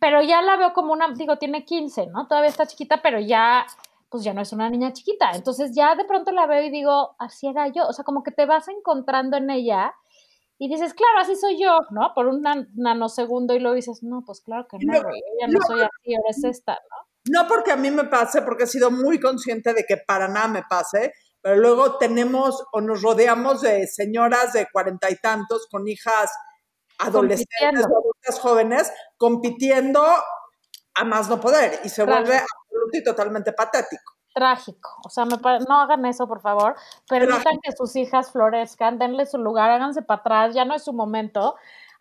pero ya la veo como una, digo, tiene 15, ¿no? Todavía está chiquita, pero ya, pues ya no es una niña chiquita. Entonces ya de pronto la veo y digo, así era yo, o sea, como que te vas encontrando en ella y dices, claro, así soy yo, ¿no? Por un nanosegundo y luego dices, no, pues claro que no, ya no, soy así, ahora es esta, ¿no? No porque a mí me pase, porque he sido muy consciente de que para nada me pase, pero luego tenemos o nos rodeamos de señoras de cuarenta y tantos con hijas adolescentes o adultas jóvenes compitiendo a más no poder y se vuelve absolutamente y totalmente patético. Trágico. O sea, no hagan eso, por favor. Permitan que sus hijas florezcan, denle su lugar, háganse para atrás, ya no es su momento.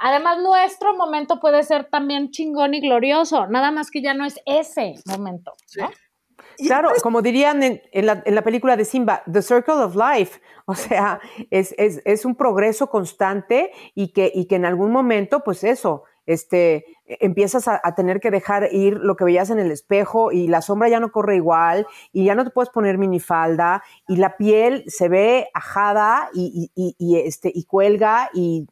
Además, nuestro momento puede ser también chingón y glorioso, nada más que ya no es ese momento. ¿no? Claro, como dirían en, la, película de Simba, The Circle of Life, o sea, es, un progreso constante y que, y que en algún momento, pues eso, este, empiezas a, tener que dejar ir lo que veías en el espejo y la sombra ya no corre igual y ya no te puedes poner minifalda y la piel se ve ajada y, y este, y cuelga y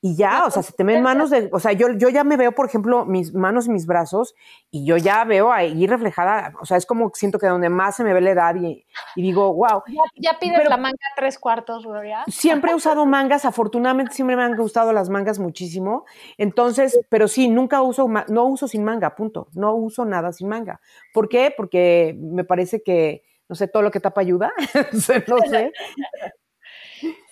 y ya, o sea, se te ven manos de, o sea, yo, yo ya me veo, por ejemplo, mis manos y mis brazos, y yo ya veo ahí reflejada, o sea, es como siento que donde más se me ve la edad y, digo, wow. Ya, ya pides la manga tres cuartos, Gloria. Siempre he usado mangas, afortunadamente siempre me han gustado las mangas muchísimo, entonces, pero sí, nunca uso, no uso sin manga, punto, no uso nada sin manga. ¿Por qué? Porque me parece que, no sé, todo lo que tapa ayuda, no sé.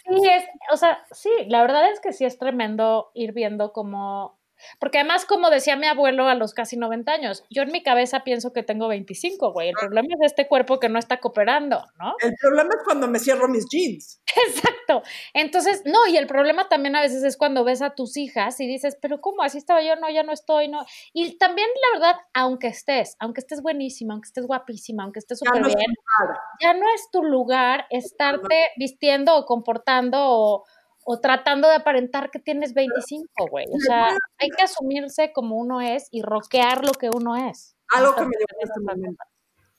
Sí, es, o sea, sí, la verdad es que sí es tremendo ir viendo cómo, Porque además, como decía mi abuelo a los casi 90 años, yo en mi cabeza pienso que tengo 25, güey. El problema es este cuerpo que no está cooperando, ¿no? El problema es cuando me cierro mis jeans. Exacto. Entonces, no, y el problema también a veces es cuando ves a tus hijas y dices, pero ¿cómo? Así estaba yo, no, ya no estoy, no. Y también, la verdad, aunque estés, aunque estés buenísima, aunque estés guapísima, aunque estés súper no es bien, lugar. ya no es tu lugar estarte vistiendo o comportando o, o tratando de aparentar que tienes 25, güey. O sea, hay que asumirse como uno es y roquear lo que uno es. Algo que me llevó este momento.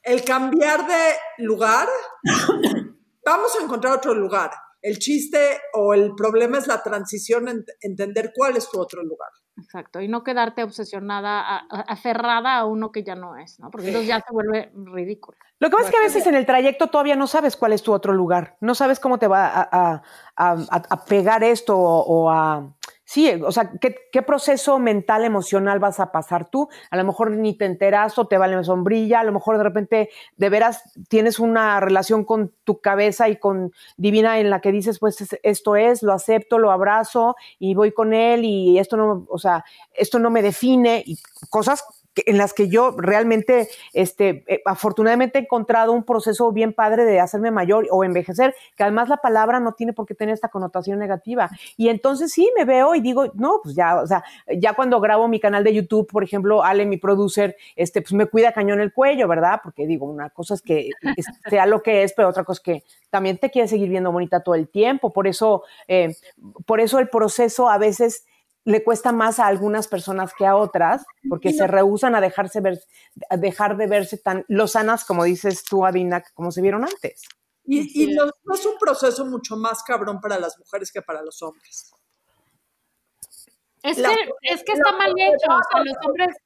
El cambiar de lugar, vamos a encontrar otro lugar. El chiste o el problema es la transición, en entender cuál es tu otro lugar. Exacto, y no quedarte obsesionada, a- a- aferrada a uno que ya no es, ¿no? Porque entonces ya se vuelve ridículo. Lo que pasa es que a veces en el trayecto todavía no sabes cuál es tu otro lugar, no sabes cómo te va a, a- a- a- a pegar esto o, o a... Sí, o sea, ¿qué, qué proceso mental, emocional vas a pasar tú? A lo mejor ni te enteras o te vale sombrilla, a lo mejor de repente de veras tienes una relación con tu cabeza y con Divina en la que dices, pues es- esto es, lo acepto, lo abrazo y voy con él y esto no, o sea, esto no me define y cosas en las que yo realmente, este, eh, afortunadamente he encontrado un proceso bien padre de hacerme mayor o envejecer, que además la palabra no tiene por qué tener esta connotación negativa. Y entonces sí me veo y digo, no, pues ya, o sea, ya cuando grabo mi canal de YouTube, por ejemplo, Ale, mi producer, este, pues me cuida cañón el cuello, ¿verdad? Porque digo, una cosa es que sea lo que es, pero otra cosa es que también te quiere seguir viendo bonita todo el tiempo. Por eso, eh, por eso el proceso a veces le cuesta más a algunas personas que a otras, porque se rehusan a dejarse ver, a dejar de verse tan lozanas, como dices tú, Adina, como se vieron antes. Y, es un proceso mucho más cabrón para las mujeres que para los hombres. Es La- que, es que está mal hecho, o sea, los hombres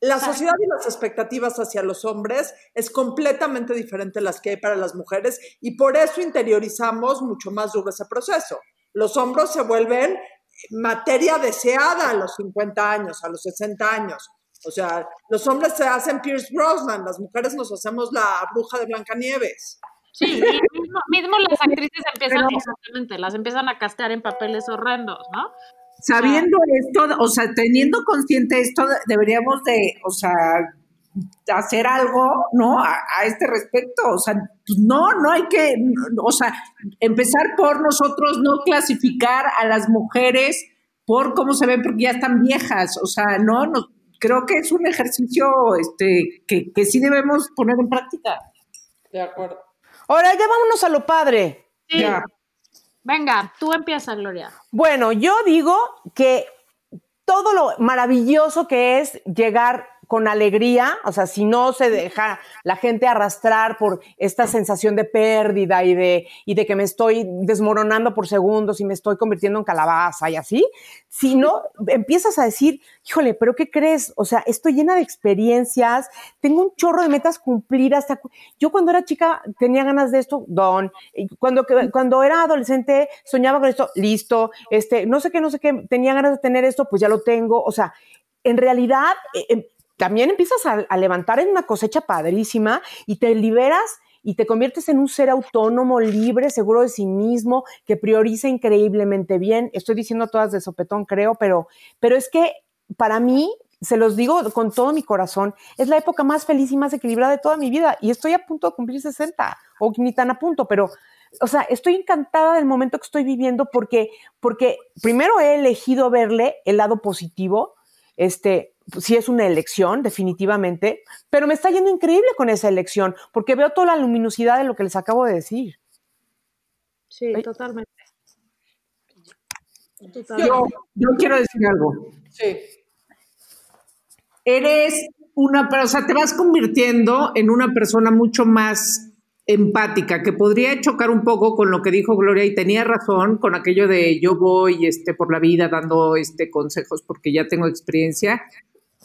La sociedad y las expectativas hacia los hombres es completamente diferente a las que hay para las mujeres y por eso interiorizamos mucho más duro ese proceso. Los hombros se vuelven materia deseada a los 50 años, a los 60 años. O sea, los hombres se hacen Pierce Brosnan, las mujeres nos hacemos la bruja de Blancanieves. Sí, y mismo, mismo las actrices empiezan, exactamente, las empiezan a castear en papeles horrendos, ¿no? Sabiendo esto, o sea, teniendo consciente esto, deberíamos de, o sea, hacer algo, ¿no? A, a este respecto. O sea, pues no, no hay que, o sea, empezar por nosotros no clasificar a las mujeres por cómo se ven porque ya están viejas. O sea, no, no creo que es un ejercicio este, que, que sí debemos poner en práctica. De acuerdo. Ahora ya vámonos a lo padre. Sí. Ya. Venga, tú empieza, Gloria. Bueno, yo digo que todo lo maravilloso que es llegar con alegría, o sea, si no se deja la gente arrastrar por esta sensación de pérdida y de, y de que me estoy desmoronando por segundos y me estoy convirtiendo en calabaza y así, si no empiezas a decir, híjole, pero ¿qué crees? O sea, estoy llena de experiencias, tengo un chorro de metas cumplidas. ¿te acu- Yo cuando era chica tenía ganas de esto, don. Cuando, cuando era adolescente soñaba con esto, listo. Este, no sé qué, no sé qué, tenía ganas de tener esto, pues ya lo tengo. O sea, en realidad eh, eh, también empiezas a, levantar en una cosecha padrísima y te liberas y te conviertes en un ser autónomo, libre, seguro de sí mismo, que prioriza increíblemente bien. Estoy diciendo todas de sopetón, creo, pero, pero es que para mí, se los digo con todo mi corazón, es la época más feliz y más equilibrada de toda mi vida y estoy a punto de cumplir 60 o ni tan a punto, pero o sea, estoy encantada del momento que estoy viviendo porque, porque primero he elegido verle el lado positivo, este, sí es una elección, definitivamente, pero me está yendo increíble con esa elección, porque veo toda la luminosidad de lo que les acabo de decir. Sí, Ay. totalmente. Yo, yo quiero decir algo. Sí. eres una, pero, o sea, te vas convirtiendo en una persona mucho más empática, que podría chocar un poco con lo que dijo Gloria y tenía razón con aquello de yo voy este, por la vida dando este, consejos porque ya tengo experiencia.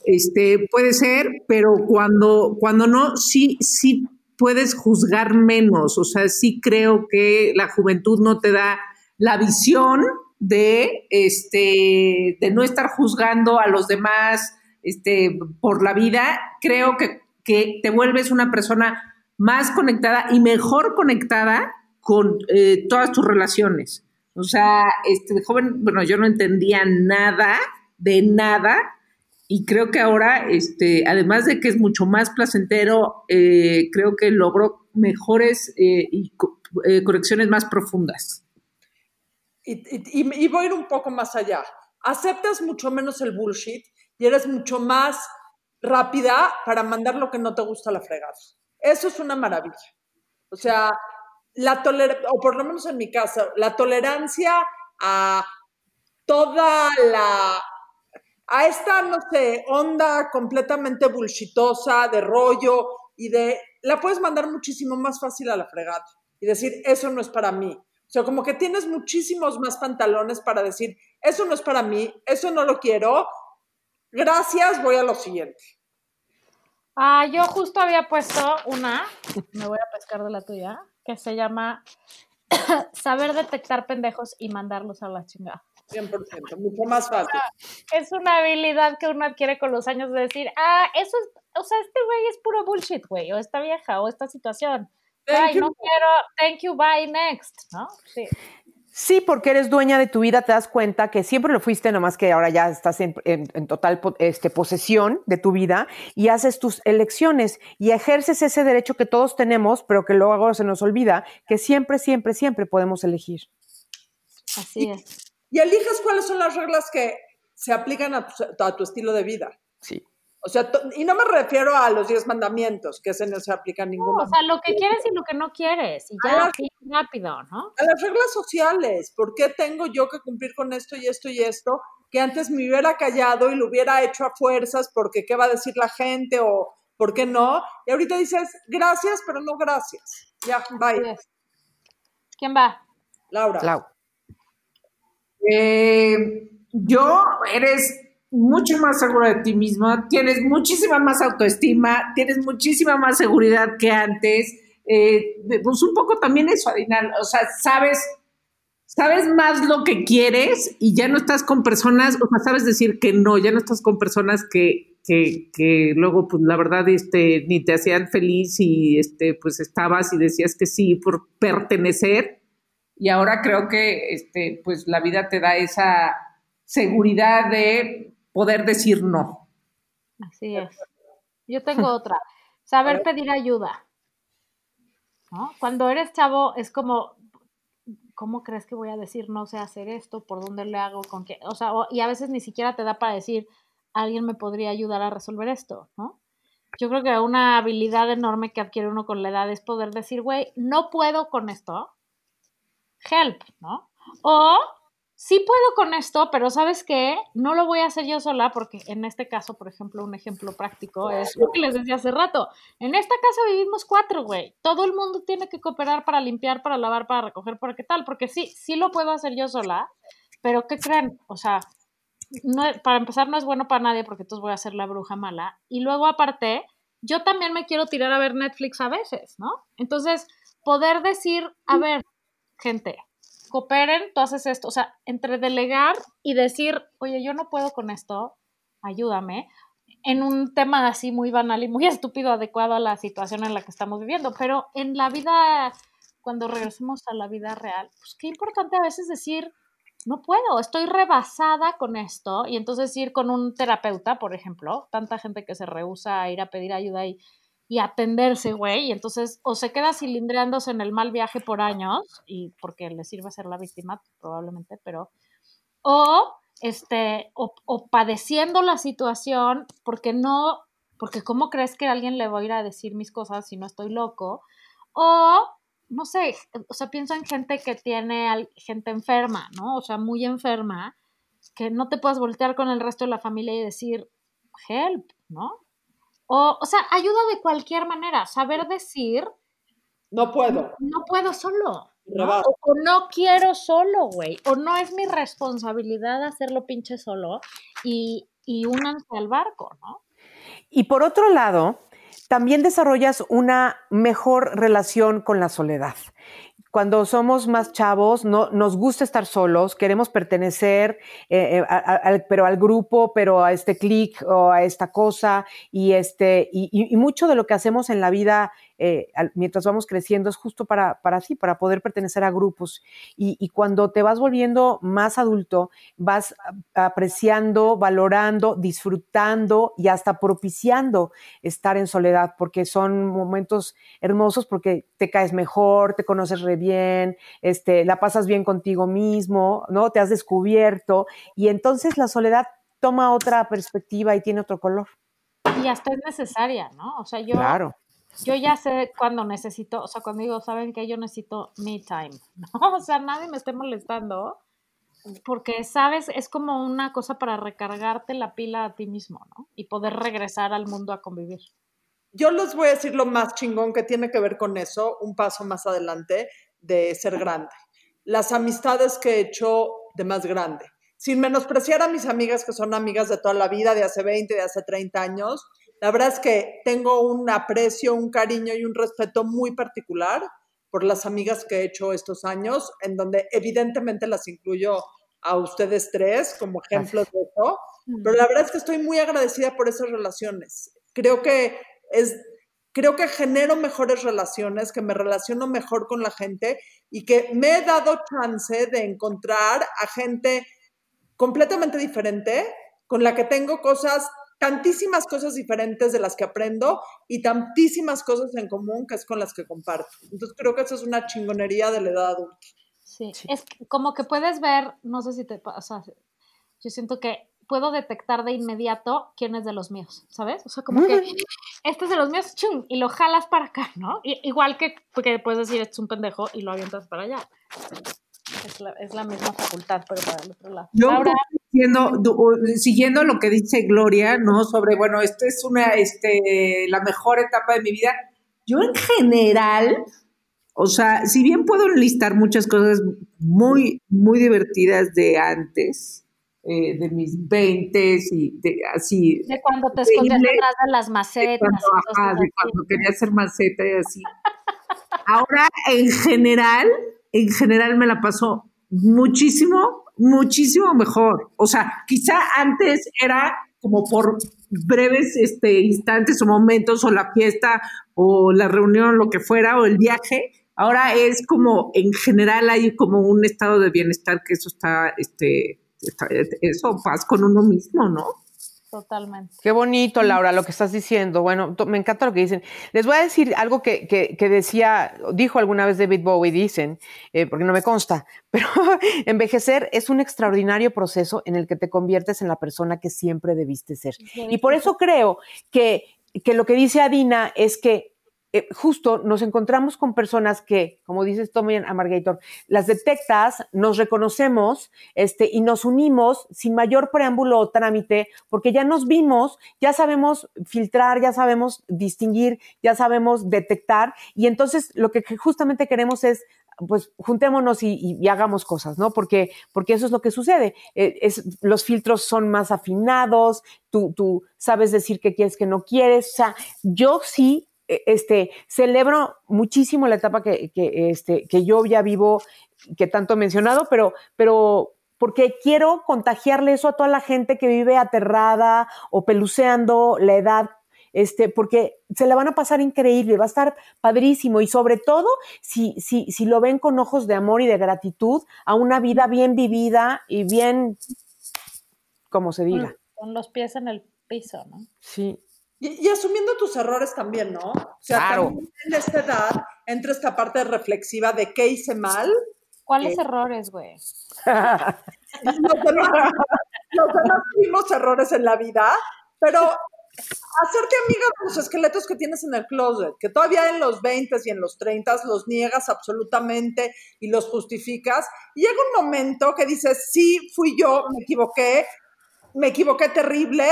Este, puede ser, pero cuando, cuando no, sí, sí puedes juzgar menos. O sea, sí creo que la juventud no te da la visión de, este, de no estar juzgando a los demás este, por la vida. Creo que, que te vuelves una persona más conectada y mejor conectada con eh, todas tus relaciones. O sea, este, joven, bueno, yo no entendía nada de nada. Y creo que ahora, este, además de que es mucho más placentero, eh, creo que logró mejores eh, eh, correcciones más profundas. Y, voy a ir un poco más allá. Aceptas mucho menos el bullshit y eres mucho más rápida para mandar lo que no te gusta a la fregada. Eso es una maravilla. O sea, la tolerancia, o por lo menos en mi caso, la tolerancia a toda la, a esta, no sé, onda completamente bullshitosa, de rollo y de, la puedes mandar muchísimo más fácil a la fregada y decir, eso no es para mí. O sea, como que tienes muchísimos más pantalones para decir, eso no es para mí, eso no lo quiero, gracias, voy a lo siguiente. Ah, yo justo había puesto una, me voy a pescar de la tuya, que se llama saber detectar pendejos y mandarlos a la chingada. 100%, mucho más fácil. Es una habilidad que uno adquiere con los años de decir, ah, eso es, o sea, este güey es puro bullshit, güey, o esta vieja, o esta situación. Ay, no quiero, thank you, bye, next, ¿no? Sí. Sí, porque eres dueña de tu vida, te das cuenta que siempre lo fuiste, nomás que ahora ya estás en, en, en total este, posesión de tu vida y haces tus elecciones y ejerces ese derecho que todos tenemos, pero que luego se nos olvida, que siempre, siempre, siempre podemos elegir. Así y, es. Y eliges cuáles son las reglas que se aplican a tu, a tu estilo de vida. Sí. O sea, y no me refiero a los diez mandamientos, que ese no se aplica a ninguno. No, o sea, lo que quieres y lo que no quieres. Y ya, Ah, así, rápido, ¿no? A las reglas sociales. ¿Por qué tengo yo que cumplir con esto y esto y esto? Que antes me hubiera callado y lo hubiera hecho a fuerzas porque qué va a decir la gente o por qué no. Y ahorita dices, gracias, pero no gracias. Ya, bye. ¿Quién va? Laura. Lau. Eh, yo eres mucho más segura de ti misma, tienes muchísima más autoestima, tienes muchísima más seguridad que antes. Eh, pues un poco también eso, Adinal, o sea, sabes, sabes más lo que quieres y ya no estás con personas, o sea, sabes decir que no, ya no estás con personas que, que, que luego, pues la verdad, este, ni te hacían feliz y este, pues estabas y decías que sí por pertenecer. Y ahora creo que este, pues la vida te da esa seguridad de poder decir no. Así es. Yo tengo otra. Saber pedir ayuda. ¿No? Cuando eres chavo es como, ¿cómo crees que voy a decir no sé hacer esto? ¿Por dónde le hago? ¿Con qué? O sea, o- y a veces ni siquiera te da para decir, alguien me podría ayudar a resolver esto, ¿no? Yo creo que una habilidad enorme que adquiere uno con la edad es poder decir, güey, no puedo con esto, help, ¿no? O sí puedo con esto, pero ¿sabes qué? No lo voy a hacer yo sola porque en este caso, por ejemplo, un ejemplo práctico es lo que les decía hace rato. En esta casa vivimos cuatro, güey. Todo el mundo tiene que cooperar para limpiar, para lavar, para recoger, para qué tal, porque sí, sí lo puedo hacer yo sola, pero ¿qué creen? O sea, no, para empezar no es bueno para nadie porque entonces voy a ser la bruja mala. Y luego aparte, yo también me quiero tirar a ver Netflix a veces, ¿no? Entonces, poder decir, a ver, gente, cooperen, tú haces esto, o sea, entre delegar y decir, oye, yo no puedo con esto, ayúdame, en un tema así muy banal y muy estúpido, adecuado a la situación en la que estamos viviendo, pero en la vida, cuando regresemos a la vida real, pues qué importante a veces decir, no puedo, estoy rebasada con esto, y entonces ir con un terapeuta, por ejemplo, tanta gente que se rehúsa a ir a pedir ayuda y y atenderse, güey, y entonces o se queda cilindreándose en el mal viaje por años, y porque le sirve ser la víctima, probablemente, pero, o, este, o, o padeciendo la situación, porque no, porque cómo crees que alguien le va a ir a decir mis cosas si no estoy loco, o, no sé, o sea, pienso en gente que tiene gente enferma, ¿no? O sea, muy enferma, que no te puedas voltear con el resto de la familia y decir, help, ¿no? O, o sea, ayuda de cualquier manera. Saber decir, No puedo. no puedo solo. ¿no? O no quiero solo, güey. O no es mi responsabilidad hacerlo pinche solo. Y, y únanse al barco, ¿no? Y por otro lado, también desarrollas una mejor relación con la soledad. Cuando somos más chavos, no, nos gusta estar solos, queremos pertenecer, eh, eh, pero al grupo, pero a este clic o a esta cosa, y, este, y, y- y mucho de lo que hacemos en la vida eh, mientras vamos creciendo es justo para, para sí, para poder pertenecer a grupos. Y, y cuando te vas volviendo más adulto, vas apreciando, valorando, disfrutando y hasta propiciando estar en soledad, porque son momentos hermosos porque te caes mejor, te conoces re bien, este, la pasas bien contigo mismo, ¿no? Te has descubierto y entonces la soledad toma otra perspectiva y tiene otro color. Y hasta es necesaria, ¿no? O sea, yo, Claro. Yo ya sé cuando necesito, o sea, cuando digo, ¿saben que Yo necesito me time, ¿no? O sea, nadie me esté molestando, porque, ¿sabes? Es como una cosa para recargarte la pila a ti mismo, ¿no? Y poder regresar al mundo a convivir. Yo les voy a decir lo más chingón que tiene que ver con eso, un paso más adelante de ser grande. Las amistades que he hecho de más grande. Sin menospreciar a mis amigas que son amigas de toda la vida, de hace 20, de hace 30 años, la verdad es que tengo un aprecio, un cariño y un respeto muy particular por las amigas que he hecho estos años, en donde evidentemente las incluyo a ustedes tres como ejemplos de eso, pero la verdad es que estoy muy agradecida por esas relaciones. Creo que es creo que genero mejores relaciones, que me relaciono mejor con la gente y que me he dado chance de encontrar a gente completamente diferente, con la que tengo cosas, tantísimas cosas diferentes de las que aprendo y tantísimas cosas en común que es con las que comparto. Entonces creo que eso es una chingonería de la edad adulta. Sí. Es como que puedes ver, no sé si te pasa, yo siento que puedo detectar de inmediato quién es de los míos, ¿sabes? O sea, como que este es de los míos, chum, y lo jalas para acá, ¿no? Y, igual que, que puedes decir, este es un pendejo y lo avientas para allá. Es la, es la misma facultad, pero para el otro lado. Yo Ahora, siguiendo, du- siguiendo lo que dice Gloria, ¿no? Sobre, bueno, esta es una, este, la mejor etapa de mi vida. Yo en general, o sea, si bien puedo enlistar muchas cosas muy, muy divertidas de antes, eh, de mis veintes y de así, de cuando te escondías detrás de las de macetas cuando, y cosas ajá, de cuando quería hacer maceta y así. Ahora, en general, en general me la paso muchísimo, muchísimo mejor. O sea, quizá antes era como por breves este, instantes o momentos, o la fiesta, o la reunión, lo que fuera, o el viaje. Ahora es como, en general, hay como un estado de bienestar que eso está, este, eso, paz con uno mismo, ¿no? Totalmente. Qué bonito, Laura, lo que estás diciendo. Bueno, me encanta lo que dicen. Les voy a decir algo que, que- que decía, dijo alguna vez David Bowie, dicen, eh, porque no me consta, pero envejecer es un extraordinario proceso en el que te conviertes en la persona que siempre debiste ser. Y por eso creo que, que lo que dice Adina es que eh, justo nos encontramos con personas que, como dices Tommy Amargator, las detectas, nos reconocemos este, y nos unimos sin mayor preámbulo o trámite, porque ya nos vimos, ya sabemos filtrar, ya sabemos distinguir, ya sabemos detectar, y entonces lo que justamente queremos es pues juntémonos y, hagamos cosas, ¿no? Porque, porque eso es lo que sucede. Eh, es, los filtros son más afinados, tú, tú sabes decir qué quieres, que no quieres. O sea, yo sí este, celebro muchísimo la etapa que, que, este, que yo ya vivo, que tanto he mencionado, pero, pero porque quiero contagiarle eso a toda la gente que vive aterrada o peluceando la edad, este, porque se la van a pasar increíble, va a estar padrísimo y sobre todo si, si, si lo ven con ojos de amor y de gratitud a una vida bien vivida y bien, como se diga. Con los pies en el piso, ¿no? Sí. Y, y asumiendo tus errores también, ¿no? O sea, Claro. también en esta edad entra esta parte reflexiva de qué hice mal. ¿Cuáles Eh, errores, güey? Los demás, los demás tuvimos errores en la vida, pero hacerte amiga de los esqueletos que tienes en el closet, que todavía en los 20 y en los 30 los niegas absolutamente y los justificas, y llega un momento que dices, sí, fui yo, me equivoqué, me equivoqué terrible,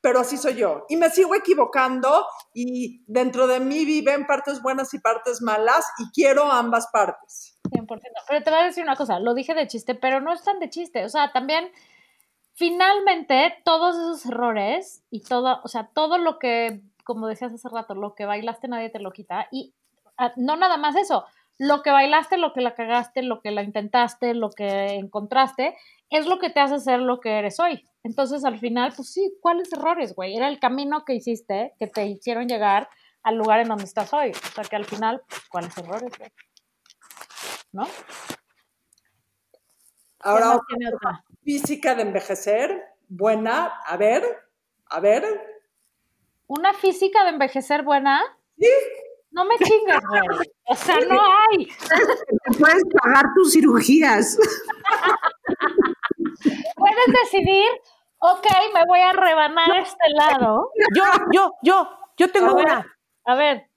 pero así soy yo. Y me sigo equivocando y dentro de mí viven partes buenas y partes malas y quiero ambas partes. 100%. Pero te voy a decir una cosa, lo dije de chiste, pero no es tan de chiste. O sea, también, finalmente, todos esos errores y todo, o sea, todo lo que, como decías hace rato, lo que bailaste nadie te lo quita. Y ah, no nada más eso, lo que bailaste, lo que la cagaste, lo que la intentaste, lo que encontraste, es lo que te hace ser lo que eres hoy. Entonces, al final, pues sí, ¿cuáles errores, güey? Era el camino que hiciste, que te hicieron llegar al lugar en donde estás hoy. O sea que al final, pues, ¿cuáles errores? güey? ¿No? Ahora, otra física de envejecer, buena, a ver, a ver. ¿Una física de envejecer buena? Sí. No me chingas, güey. O sea, no hay. Te puedes pagar tus cirugías. Puedes decidir, ok, me voy a rebanar este lado. Yo, yo, yo, yo tengo A ver. una. A ver,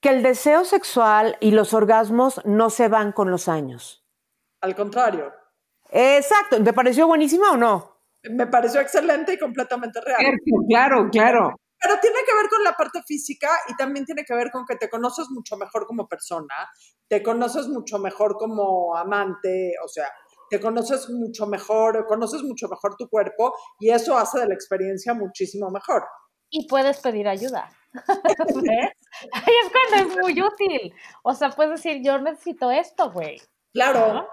Que el deseo sexual y los orgasmos no se van con los años. Al contrario, Exacto. ¿Te pareció buenísima o no? me pareció excelente y completamente real. Cierto, claro, claro. Pero tiene que ver con la parte física y también tiene que ver con que te conoces mucho mejor como persona, te conoces mucho mejor como amante, o sea, te conoces mucho mejor, conoces mucho mejor tu cuerpo y eso hace de la experiencia muchísimo mejor. y puedes pedir ayuda. ¿Ves? Ahí es cuando es muy útil. O sea, puedes decir, yo necesito esto, güey. Claro,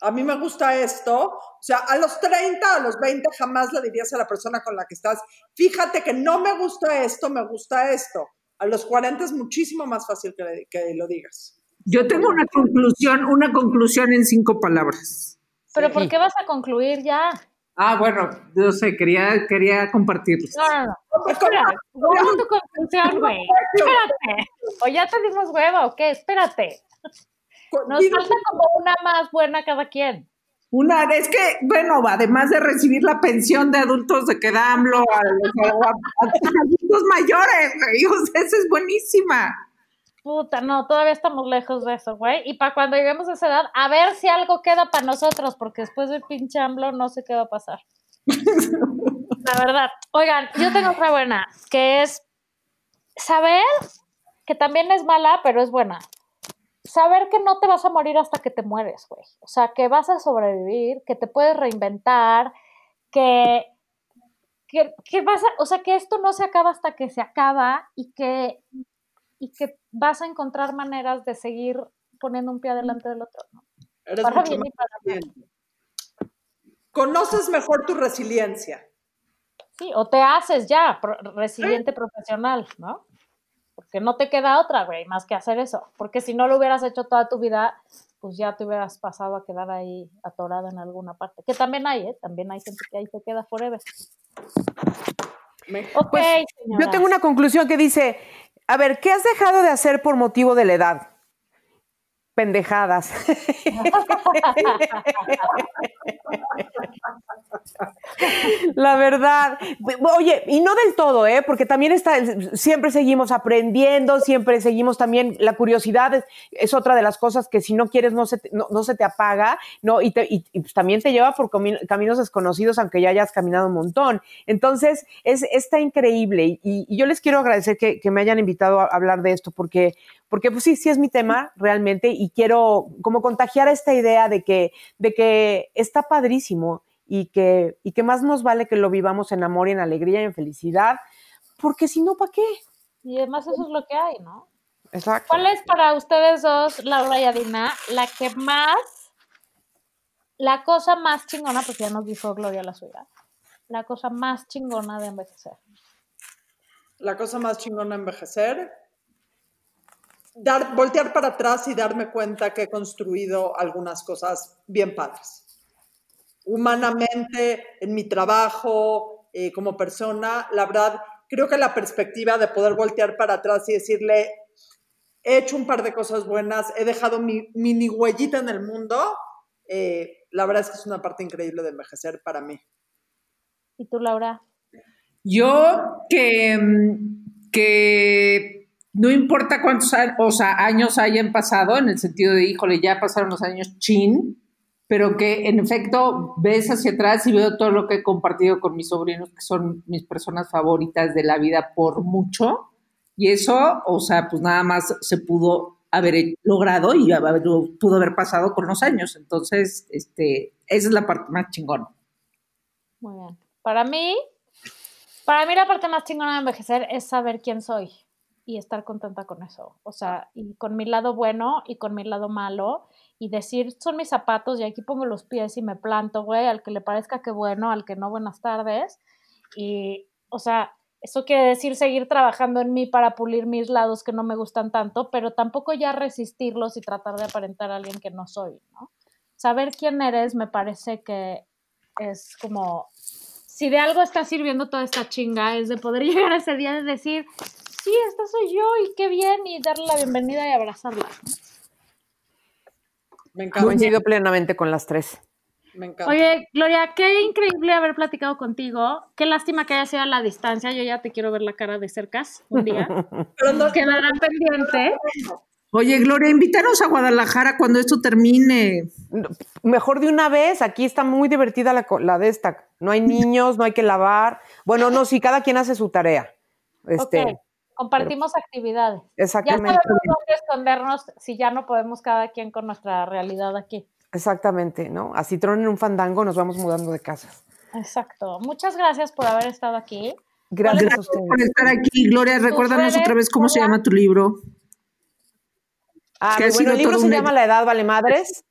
a mí me gusta esto. O sea, a los 30, a los 20 jamás le dirías a la persona con la que estás, fíjate que no me gusta esto, me gusta esto. A los 40 es muchísimo más fácil que, le- que lo digas. Yo tengo una conclusión, una conclusión en cinco palabras. Pero ¿por qué vas a concluir ya? Ah, bueno, no sé, quería, quería compartirles. No, no, no. Espera, ¿cuál es tu conclusión, güey? Espérate. O ya te dimos huevo, ¿o qué? Espérate. Nos falta como una más buena cada quien. Una, es que, bueno, además de recibir la pensión de adultos de que da AMLO a los adultos mayores, sea, esa es buenísima. Puta, no, todavía estamos lejos de eso, güey. Y para cuando lleguemos a esa edad, a ver si algo queda para nosotros, porque después del pinche AMLO no sé qué va a pasar. La verdad. Oigan, yo tengo otra buena, que es saber que también es mala, pero es buena. Saber que no te vas a morir hasta que te mueres, güey. O sea, que vas a sobrevivir, que te puedes reinventar, que, que, que vas a, o sea, que esto no se acaba hasta que se acaba y que, y que vas a encontrar maneras de seguir poniendo un pie adelante del otro, ¿no? eres Para mucho bien más y para mal. resiliente. Conoces mejor tu resiliencia. Sí, o te haces ya pro- resiliente profesional, ¿no? Porque no te queda otra, güey, más que hacer eso. Porque si no lo hubieras hecho toda tu vida, pues ya te hubieras pasado a quedar ahí atorada en alguna parte. Que también hay, ¿eh? También hay gente que ahí se queda forever. Me- Ok, Pues, Yo tengo una conclusión que dice, a ver, ¿qué has dejado de hacer por motivo de la edad? Pendejadas. La verdad. Oye, y no del todo, ¿eh? Porque también está, siempre seguimos aprendiendo, siempre seguimos también, la curiosidad es, es otra de las cosas que si no quieres no se te, no, no se te apaga, ¿no? Y, pues, también te lleva por caminos desconocidos, aunque ya hayas caminado un montón. Entonces, es, está increíble y, yo les quiero agradecer que me hayan invitado a hablar de esto porque, porque pues sí, sí es mi tema realmente y quiero como contagiar esta idea de que, de que está padrísimo y que, y que más nos vale que lo vivamos en amor y en alegría y en felicidad, porque si no, ¿para qué? Y además eso es lo que hay, ¿no? Exacto. ¿Cuál es para ustedes dos, Laura y Adina, la que más, la cosa más chingona, porque ya nos dijo Gloria la suya, la cosa más chingona de envejecer? La cosa más chingona de envejecer. Dar, voltear para atrás y darme cuenta que he construido algunas cosas bien padres. Humanamente, en mi trabajo, eh, como persona, la verdad, creo que la perspectiva de poder voltear para atrás y decirle, he hecho un par de cosas buenas, he dejado mi mini huellita en el mundo, eh, la verdad es que es una parte increíble de envejecer para mí. ¿Y tú, Laura? Yo que, que no importa cuántos o sea, años hayan pasado, en el sentido de, híjole, ya pasaron los años chin, pero que en efecto ves hacia atrás y veo todo lo que he compartido con mis sobrinos, que son mis personas favoritas de la vida por mucho. Y eso, o sea, pues nada más se pudo haber logrado y pudo haber pasado con los años. Entonces, este, esa es la parte más chingona. Muy bien. Para mí, para mí la parte más chingona de envejecer es saber quién soy y estar contenta con eso. O sea, y con mi lado bueno y con mi lado malo y decir, son mis zapatos y aquí pongo los pies y me planto, güey, al que le parezca que bueno, al que no, buenas tardes. Y, o sea, Eso quiere decir seguir trabajando en mí para pulir mis lados que no me gustan tanto, pero tampoco ya resistirlos y tratar de aparentar a alguien que no soy, ¿no? Saber quién eres me parece que es como, si de algo está sirviendo toda esta chinga, es de poder llegar a ese día de decir, sí, esta soy yo y qué bien, y darle la bienvenida y abrazarla. Me encanta. Coincido plenamente con las tres. Me encanta. Oye, Gloria, qué increíble haber platicado contigo. Qué lástima que haya sido a la distancia. Yo ya te quiero ver la cara de cercas un día. Pero no- Quedará pendiente. Oye, Gloria, invítanos a Guadalajara cuando esto termine. Mejor de una vez, aquí está muy divertida la, la de esta. No hay niños, no hay que lavar. Bueno, no, sí, cada quien hace su tarea. Este, ok, compartimos actividades. Ya Exactamente, sabemos dónde escondernos si ya no podemos cada quien con nuestra realidad aquí. exactamente, ¿no? Así tronen un fandango, nos vamos mudando de casa. Exacto. Muchas gracias por haber estado aquí. Gracias a Gracias ustedes. por estar aquí, Gloria. Recuérdanos redes, otra vez cómo se llama tu libro. Ah, bueno, el libro se un llama. La Edad Vale Madres.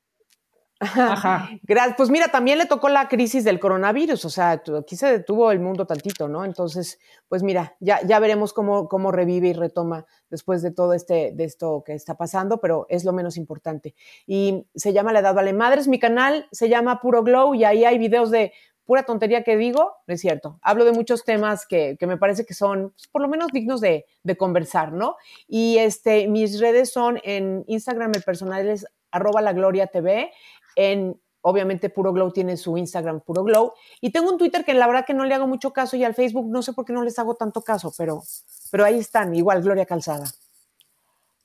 Ajá. Pues mira, también le tocó la crisis del coronavirus, o sea, aquí se detuvo el mundo tantito, ¿no? Entonces, pues mira, ya, ya veremos cómo, cómo revive y retoma después de todo este, de esto que está pasando, pero es lo menos importante. Y se llama La Edad Vale Madres. Mi canal se llama Puro Glow y ahí hay videos de pura tontería que digo, no es cierto. Hablo de muchos temas que, que me parece que son pues, por lo menos dignos de, de conversar, ¿no? Y este, mis redes son en Instagram, el personal es arroba la gloria TV, en obviamente Puro Glow tiene su Instagram Puro Glow, y tengo un Twitter que la verdad que no le hago mucho caso y al Facebook no sé por qué no les hago tanto caso, pero, pero ahí están, igual Gloria Calzada.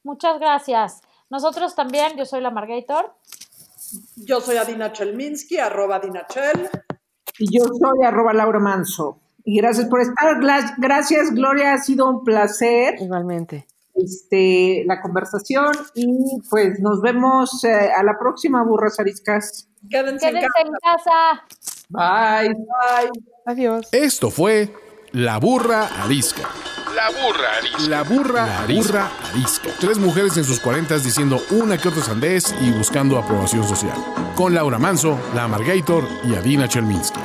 Muchas gracias. Nosotros también, yo soy la Margator. Yo soy Adina Chelminsky, arroba Adina Chel. Y yo soy arroba Laura Manso. Y gracias por estar. Gracias, Gloria. Ha sido un placer Igualmente. Este, la conversación. Y pues nos vemos eh, a la próxima, burras ariscas. Quédense, en Quédense casa. en casa. Bye. Bye. Adiós. Esto fue La Burra Arisca. La burra arisca. La burra arisca. arisca. Tres mujeres en sus cuarentas diciendo una que otra sandez y buscando aprobación social. Con Laura Manso, La Amargator y Adina Chelminsky.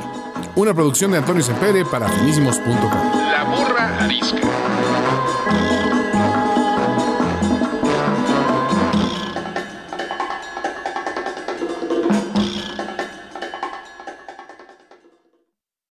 Una producción de Antonio Sempere para finísimos.com. La burra arisca.